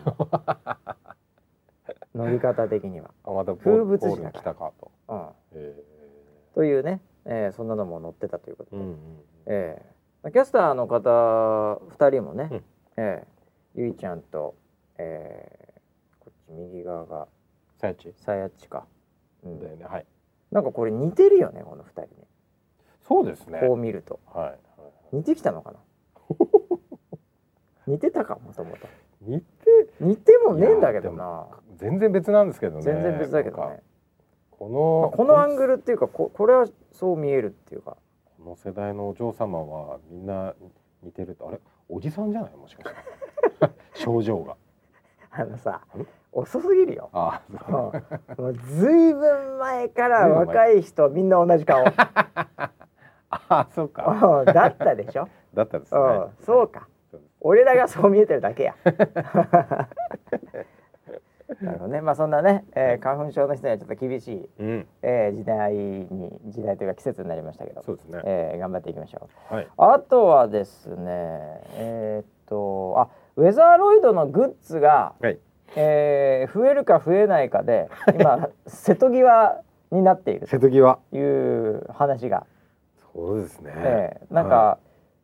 <laughs> 乗り方的には、あまたポ風物詩ポールにだから来たかと、うん、え。というね、えーそんなのも載ってたということで、ーうんうん。えー。キャスターの方2人もね、うん。えーゆいちゃんと、えーこっち右側がさやち。さやっちか、うん。だよねはいなんかこれ似てるよねこの2人ね。そうですね。こう見ると。はい、はい、似てきたのかな？<laughs> 似てたかもともと。似て似てもねえんだけどな。全然別なんですけどね。全然別だけどね、こまあのこのアングルっていうかここれはそう見えるっていうか。この世代のお嬢様はみんな似てるとあれ？おじさんじゃない？もしかして。<laughs> 症状が。あのさん遅すぎるよ。あうん。もうずいぶん前から若い人みんな同じ顔。<laughs> あそうか。うん。だったでしょ、<laughs> だったですね。うん、そうか。俺らがそう見えてるだけや。<laughs> なるほどね。まあそんなね、えー花粉症の人にはちょっと厳しい、うん。えー時代に時代というか季節になりましたけどそうですね。えー頑張っていきましょう。はい。あとはですねえーっとあウェザーロイドのグッズが、はいえー増えるか増えないかで今 <laughs> 瀬戸際になっている。瀬戸際。という話が、そうですね、えーなんか、は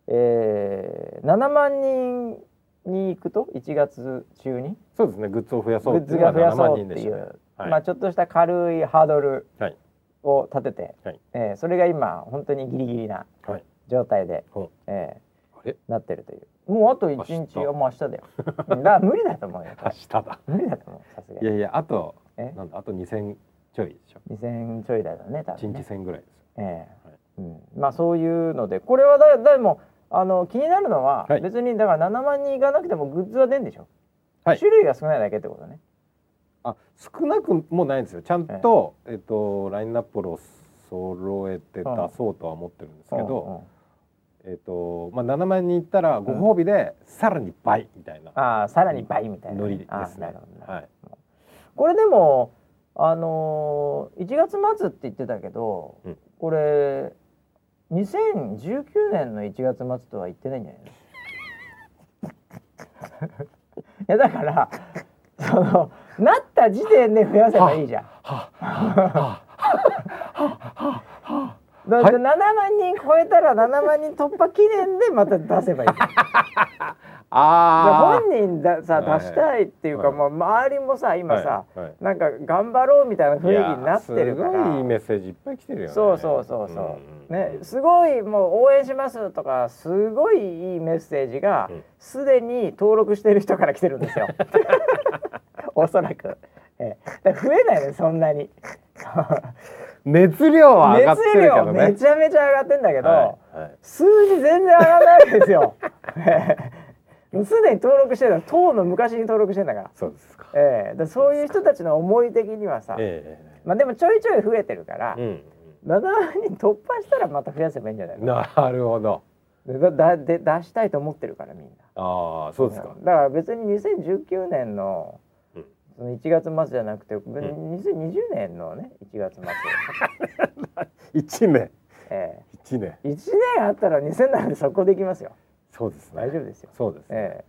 えー7万人に行くと？1月中に？そうですね。グッズを増やグそうッズが増やそう7万っていう、はい。まあちょっとした軽いハードルはい。を立てて、はい。えーそれが今本当にギリギリなはい。状態で、ほう。えーなってるという。もうあと1明日。日はもう明日だよ。うん。だから無理だと思うよ。<laughs> こ明れ日だ。無理だと思うさすがに。いやいやあとえ？なんだあと2000ちょいでしょ。2000ちょいだよね多分ね。1000ぐらいです。よええ。はい。うん、まあそういうのでこれはだでもあの気になるのは、はい。別にだから7万人いかなくてもグッズは出んでしょ、はい。種類が少ないだけってことね。あ少なくもないんですよ。ちゃんと、えっとラインナップを揃えて出そうとは思ってるんですけど、えっとまあ7万人いったらご褒美でさらに倍みたいな、ああさらに倍みたいなノリですね。るほどなはい。これでもあのー、1月末って言ってたけど、うん。これ2019年の1月末とは言ってないんじゃないの？<laughs> いやだからそのなった時点で増やせばいいじゃん。だって7万人超えたら7万人突破記念でまた出せばいい。<laughs> <laughs> あ本人ださはい。出したいっていうか、はい。もう周りもさ今さ、はい。はい。なんか頑張ろうみたいな雰囲気になってるから。すごいメッセージいっぱい来てるよね。そうそうそうそう、んんねすごいもう応援しますとかすごいいいメッセージがうん。すで、に登録してる人から来てるんですよ。<laughs> おそらく、ええ、だ増えないねそんなに熱量は上がって熱るけど量めねちゃめちゃ上がってんだけど、はいはい。数字全然上がらないですよ。<laughs> すでに登録してるの当の昔に登録してんだから。そうですか。ええ。だそういう人たちの思い的にはさ、えまあでもちょいちょい増えてるから、え7万人突破したらまた増やせばいいんじゃないなるほど。でだだで出したいと思ってるからみんな。ああそうですか。だから別に2019年のうんその1月末じゃなくて、別に2020年のね1月末、<laughs> 一年。え一年。え1年あったら2000なんで速攻できますよ。そうですね。大丈夫ですよ、そうですね。ええ。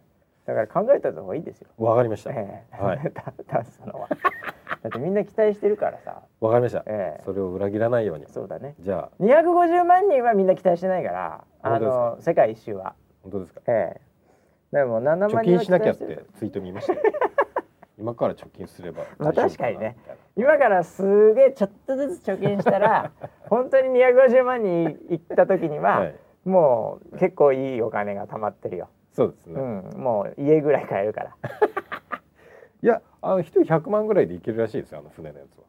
だから考えた方がいいですよ、わかりました。ええ。はい。だ出すのはだってみんな期待してるからさ、わかりました。ええ。それを裏切らないように。そうだね。じゃあ。250万人はみんな期待してないからあの世界一周は。本当ですか？ええ。でも7万人は貯金しなきゃってツイート見ましたよ今から貯金すればまあ確かにね。今からすげえちょっとずつ貯金したら <laughs> 本当に250万人いった時には、はい。もう結構いいお金が貯まってるよ、そうですね。うん、もう家ぐらい買えるから。<laughs> いやあの一人100万ぐらいでいけるらしいですよあの船のやつは。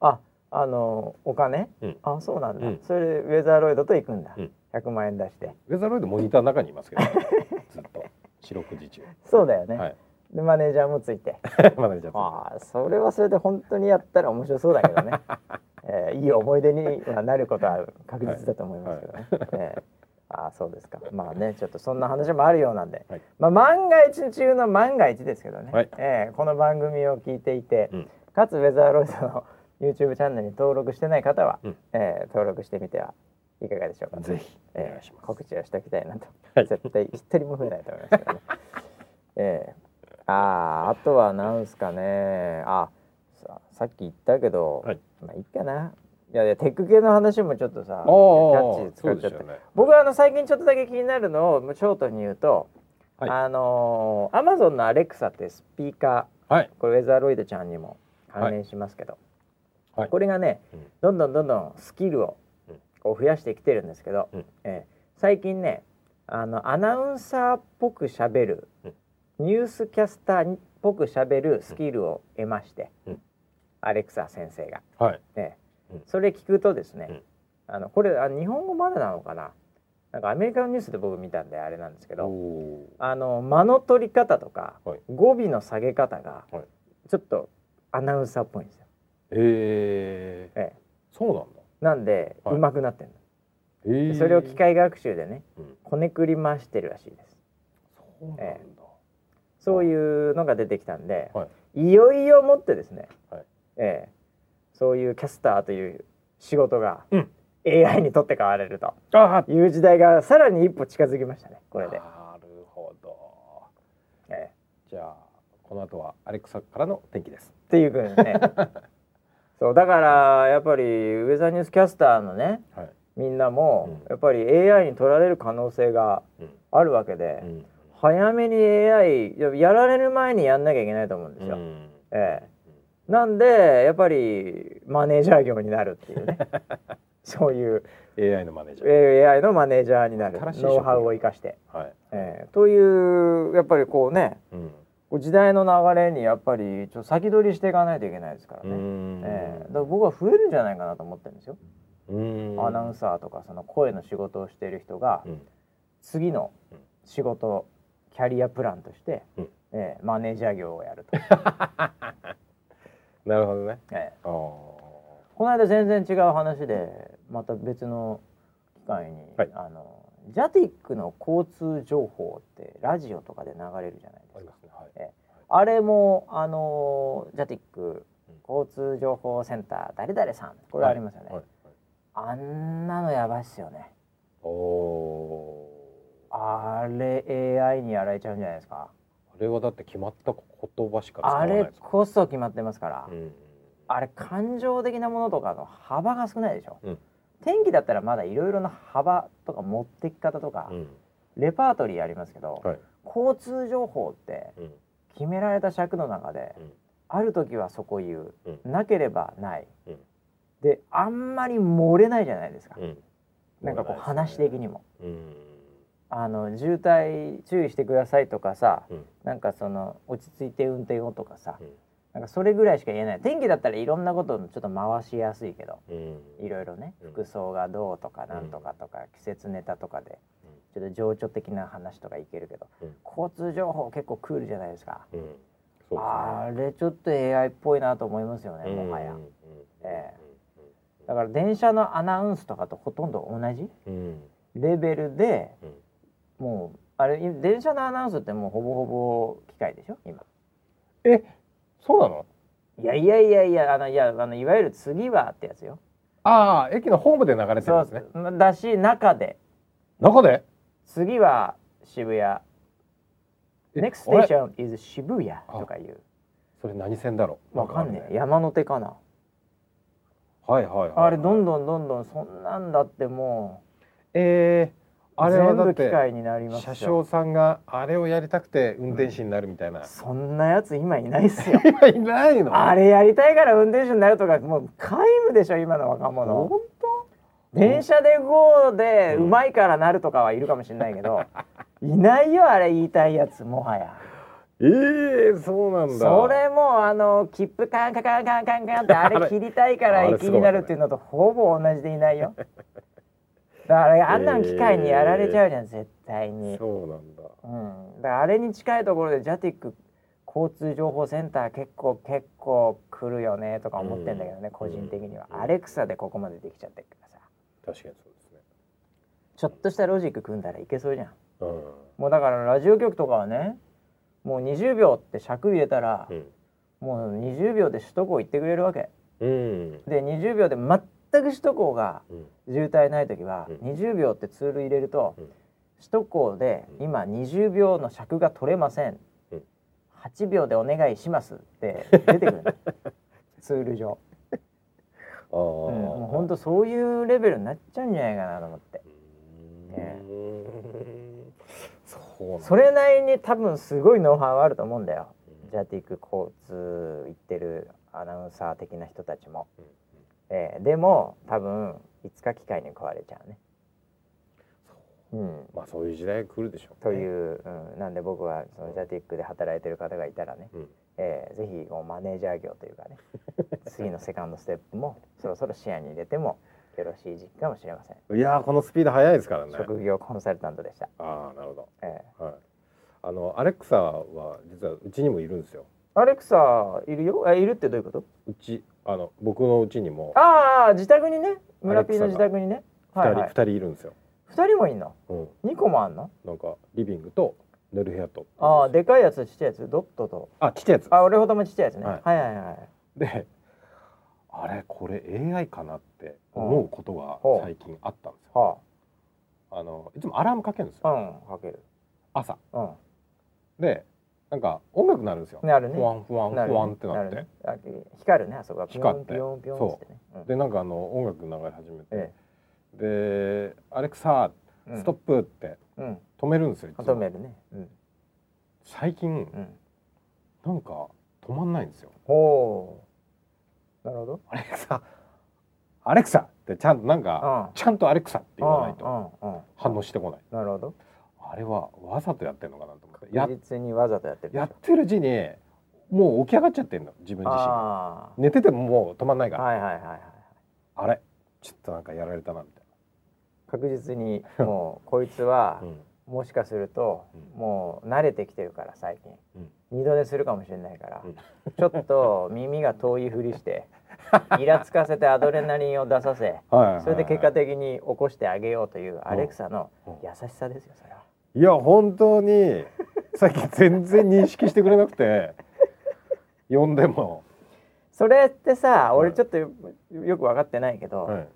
ああのお金、うん。あそうなんだ、うん。それでウェザーロイドと行くんだ、うん。100万円出して。ウェザーロイドモニターの中にいますけど <laughs> ずっと。四六時中。そうだよね、はいでマネージャーもついて。<laughs> マネージャーとああそれはそれで本当にやったら面白そうだけどね、<laughs> えーいい思い出にはなることは確実だと思いますけどね、<laughs> えーああそうですか。まあねちょっとそんな話もあるようなんで、はい。まあ万が一中の万が一ですけどね、はい。えーこの番組を聞いていて、うん。かつウェザーロイドの YouTube チャンネルに登録してない方は、うん。えー登録してみてはいかがでしょうか。ぜひえー告知をしておきたいなと、はい。絶対一人も増えないと思いますけどね。えーあーあとはなんすかね。あささっき言ったけど、はい。まあいいかな。いやいやテック系の話もちょっとさキャッチで使っちゃって、ね。僕はあの最近ちょっとだけ気になるのをショートに言うと、はい。あのアマゾンのアレクサってスピーカはい。ーこれウェザーロイドちゃんにも関連しますけど、はい。これがね、うん。どんどんどんどんスキルをうん。こう増やしてきてるんですけど、うん。えー最近ねあのアナウンサーっぽくしゃべる、うんニュースキャスターっぽくしゃべるスキルを得まして、うん。アレクサ先生が。はい。えーうん。それ聞くとですね、うん。あのこれあ日本語まだなのかな？なんかアメリカのニュースで僕見たんであれなんですけどあの間の取り方とか、はい。語尾の下げ方が、はい。ちょっとアナウンサーっぽいんですよ。えー、ええ。そうなんだ。なんで、はい。上手くなってるえー、それを機械学習でねうん。こねくり回してるらしいです。そうなんだ、えそういうのが出てきたんで、はい。い、よいよもってですね、はい。ええそういうキャスターという仕事がうん。AI にとって変われるとあいう時代がさらに一歩近づきましたねこれで。なるほど。ええ。じゃあこの後はアレクサからの天気です。っていうふうにね。<laughs> そうだからやっぱりウェザーニュースキャスターのねはい。みんなも、うん。やっぱり AI に取られる可能性がうん。あるわけで、うん早めに AI ややられる前にやんなきゃいけないと思うんですよ。うん。ええ。なんでやっぱりマネージャー業になるっていうね。<laughs> そういう AI のマネージャー、えー AI のマネージャーになる。ノウハウを生かして、はい、えーというやっぱりこうねうん。時代の流れにやっぱりちょっと先取りしていかないといけないですからね、うん。えーだから僕は増えるんじゃないかなと思ってるんですよ、うん。アナウンサーとかその声の仕事をしている人がうん。次の仕事キャリアプランとして、うん。えーマネージャー業をやると。<laughs> なるほどね。えー。この間全然違う話でまた別の機会に、はい。あのジャティックの交通情報ってラジオとかで流れるじゃないですか。あね。はい。ええ。あれもあのジャティック交通情報センター誰々さん。これありますよね、はい。はい。あんなのやばいっすよね。おおあれ AI にやられちゃうんじゃないですか？あれはだって決まった言葉しかあれこそ決まってますから、うん。あれ感情的なものとかの幅が少ないでしょ、うん。天気だったらまだいろいろな幅とか持ってき方とか、うん。レパートリーありますけど、はい。交通情報ってうん。決められた尺の中で、うん。ある時はそこ言う、うん。なければない、うん。であんまり漏れないじゃないですか、うん。なんかこう話的にも。うんあの渋滞注意してくださいとかさ、うん。なんかその落ち着いて運転をとかさ、うん。なんかそれぐらいしか言えない。天気だったらいろんなことちょっと回しやすいけどうん。いろいろねうん。服装がどうとかなんとかとか、季節ネタとかでちょっと情緒的な話とかいけるけど、うん。交通情報結構クールじゃないですか、うん。そうあれちょっと AI っぽいなと思いますよね、もはや、えだから電車のアナウンスとかとほとんど同じうん。レベルでうんもうあれ電車のアナウンスってもうほぼほぼ機械でしょ？今。えそうなの？いやいやいやいやあのいやあのいわゆる次はってやつよ。ああ駅のホームで流れてるんそですね。う。だし中で。中で？次は渋谷。え Next station is 渋谷とかいう。それ何線だろ？うわかんねえ。え。山手かな。はいはいはいあれどんどんどんどんそんなんだってもえー、うあれはだって機械になります車よ掌さんがあれをやりたくて運転手になるみたいな、そんなやつ今いないっすよ。<laughs> 今いないの？あれやりたいから運転手になるとかもう皆無でしょ今の若者。本電車で GO でうんうまいからなるとかはいるかもしれないけど、<laughs> いないよあれ言いたいやつもはや。当ええー、そうなんだ。それもあの切符カンカンカンカンカンカンってあれ切りたいから <laughs> 駅になるっていうのとほぼ同じでいないよだからあんなん機械にやられちゃうじゃん、絶対に。そうなんだ。うん、だからあれに近いところでジャティック交通情報センター結構結構来るよねとか思ってんだけどね、うん。個人的には、うん。アレクサでここまでできちゃってるからさ。確かにそうですね。ちょっとしたロジック組んだらいけそうじゃん。うん。もうだからラジオ局とかはねもう20秒って尺入れたら、うん。もう20秒で首都高行ってくれるわけ。うん。で20秒で全く首都高がうん。渋滞ない時は、うん。20秒ってツール入れると、うん。首都高でうん。今20秒の尺が取れません、うん。8秒でお願いしますって出てくるの。<laughs> ツール上、ああ、うん、もう本当そういうレベルになっちゃうんじゃないかなと思って。うえーんそそれなりに多分すごいノウハウあると思うんだよ。うん。ジャティック交通行ってるアナウンサー的な人たちも、うんえーでも多分いつか機械に食われちゃうね。う。ん。まあそういう時代が来るでしょう、ね、という、うん、なんで僕はそのジャティックで働いてる方がいたらね、うん、えーぜひこうマネージャー業というかね <laughs> 次のセカンドステップもそろそろ視野に入れてもよろしい時期かもしれません、いやーこのスピード速いですからね。職業コンサルタントでした、ああなるほど。えはい。あのアレクサは実はうちにもいるんですよ。ーアレクサいるよ？えいるってどういうこと？うちあの僕のうちにもああ自宅にね村ピーの自宅にね。二人二、はいはい。人いるんですよ、2人もいんの？うん、2個もあんの？なんかリビングと寝る部屋と。ああでかいやつちっちゃいやつ？ドットと？あちっちゃいやつ。あ俺ほどもちっちゃいやつね、はい。はい、はいはい。であれこれ AI かなって思うことが最近あったんですよ。はあのいつもアラームかけるんですよ。あうんかける。朝。うん。でなんか音楽なるんですよ。なるね。ふわんふわんふわんってなって。光るねあそこがピ光って。ヨンピヨンピヨンってね。う。んでなんかあの音楽流れ始めて、えで「アレクサえストップ」ってうん。止めるんですよ止めるね。うん。最近うん。なんか止まんないんですよ。ほう。なるほど。アレクサアレクサってちゃんとなんかうん。ちゃんとアレクサって言わないと反応してこない。なるほど。あれはわざとやってるのかなとや確実にわざとやってるやってるうちにもう起き上がっちゃってんの自分自身。あ寝ててももう止まんないから、あはいはいはいはい。あれ？ちょっとなんかやられたなみたい確実にもうこいつはな、<laughs> うん。もしかすると、うん。もう慣れてきてるから最近。うん。二度寝するかもしれないから、うん。ちょっと耳が遠いふりして <laughs> イラつかせてアドレナリンを出させはいはいそれで結果的に起こしてあげようというアレクサのうん。優しさですよそれは。いや本当に最近全然認識してくれなくて <laughs> 呼んでも、それってさはい。俺ちょっとよよく分かってないけど、はい、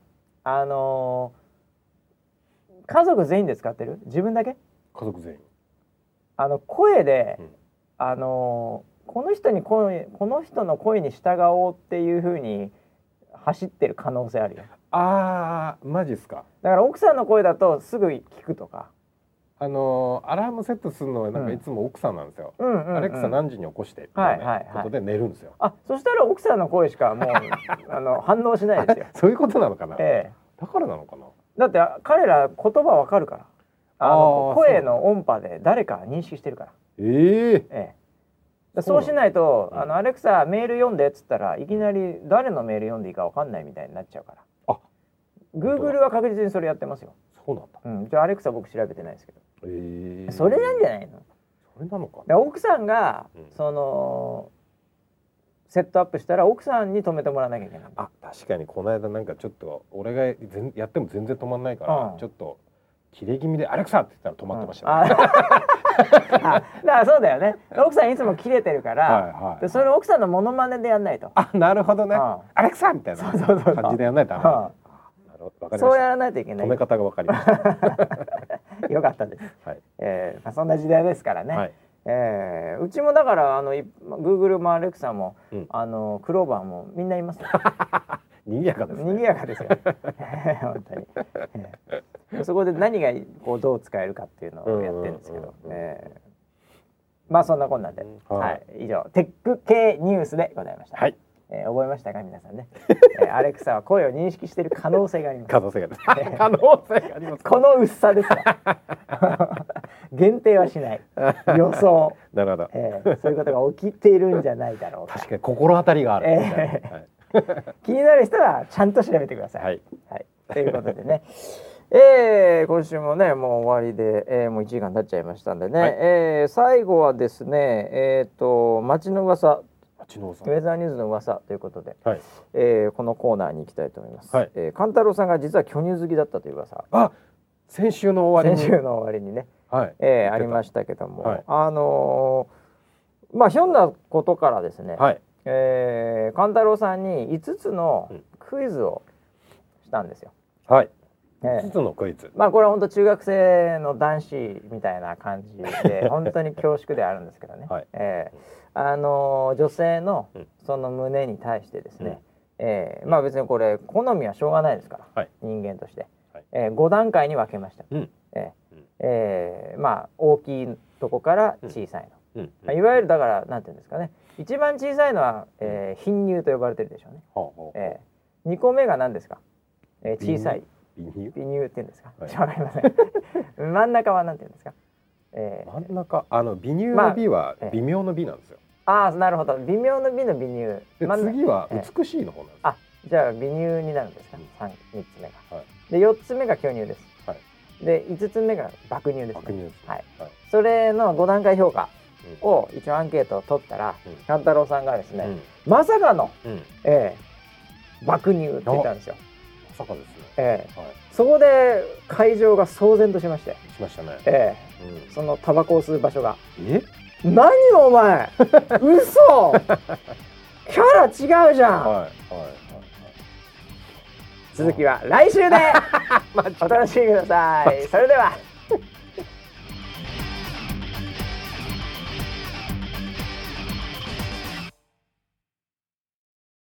あのー家族全員で使ってる？自分だけ？家族全員。あの声で、うん。あのーこの人に声この人の声に従おうっていう風に走ってる可能性あるよ。あーマジっすか。だから奥さんの声だとすぐ聞くとか、あのーアラームセットするのはなんうん。かいつも奥さんなんですよ、アレクサ何時に起こしてみたいなことで寝るんですよ、あそしたら奥さんの声しかもう <laughs> あの反応しないですよ、<laughs> そういうことなのかな、ええ、だからなのかな？だって彼ら言葉わかるから。あの声の音波で誰か認識してるから。ええ。ええ、だそうしないと「うん。あのアレクサメール読んで」っつったらいきなり誰のメール読んでいいかわかんないみたいになっちゃうから。あ Google は確実にそれやってますよ、そうなんだ。うん、じゃあアレクサ僕調べてないですけど、ええそれなんじゃないの？それなのか。奥さんが、うん。そのセットアップしたら奥さんに止めてもらわなきゃいけないあ確かに。この間なんかちょっと俺が全やっても全然止まんないから、うん。ちょっと切れ気味で「アレクサ!」って言ったら止まってましたね、うん。<laughs> だからそうだよね。奥さんいつも切れてるから、はいはいでそれを奥さんのモノマネでやんないと、あなるほどね、うん。アレクサみたいな感じでやんないとダメ。そうやらないといけない。止め方がわかりましたよかったです、はい。えーまあ、そんな時代ですからね、はい。えーうちもだからあのい Google も Alexa も、うん。あのクローバーもみんないますよ。<laughs> 賑やかですね。賑やかですよ。<laughs> 本当に、えー。そこで何がこうどう使えるかっていうのをやってるんですけど。うえー。まあそんなこんなんで、うん。ははいい、以上テック系ニュースでございました、はいえー覚えましたか皆さんね、<laughs> えー、アレクサは声を認識している可能性があります。可能性が <laughs> 可能性があります。この薄さですよ <laughs> 限定はしない。予想、なるほど。えーそういうことが起きているんじゃないだろうか。確かに心当たりがある、えはい。気になる人はちゃんと調べてください。はい、はい、ということでね、えー、今週もねもう終わりで、えー、もう1時間経っちゃいましたんでね、はい。えー最後はですねえっ、と街の噂八野さん。ウェザーニューズの噂ということで、はい。えー、このコーナーに行きたいと思います。はい。えー、勘太郎さんが実は巨乳好きだったという噂。あ先週の終わりに。先週の終わりにね、はい。えー、ありましたけども、はい。あのーまあひょんなことからですね、はい。えー、勘太郎さんに5つのうん。クイズをしたんですよ。はい。ええ5つのクイズ。まあこれは本当中学生の男子みたいな感じで <laughs> 本当に恐縮ではあるんですけどね、はい。ええ。あのー女性のうん。その胸に対してですね、ええ。まあ別にこれ好みはしょうがないですから、はい。人間として、はい。ええ5段階に分けました、うん。ええ。まあ大きいとこから小さいの、うん。まあいわゆるだからなんていうんですかね。一番小さいのは、えー貧乳と呼ばれてるでしょうね。ほうほうえー、2個目が何ですか、えー、小さい微乳微乳って言うんですか、はい。わかりません。<laughs> 真ん中は何て言うんですか、えー、真ん中あの微乳まあの美はええ微妙の美なんですよ、ああなるほど。微妙の美の微乳次はええ美しいの方なんですよ、あじゃあ微乳になるんですか、うん。三三つ目が。はい。で四つ目が巨乳です、はい。で五つ目が爆乳です、ね、爆乳ですはい。はい。それの5段階評価うん。を一応アンケートを取ったらうん。勘太郎さんがですね、うん。まさかの、うん。えー、爆乳って言ったんですよ、まさかですねえ。ー、はい。そこで会場が騒然としまして、しましたね、えうん。ー、そのタバコを吸う場所が。え？何お前。<laughs> 嘘。キャラ違うじゃん、はいはい続きは来週で。<laughs> お楽しみください。それでは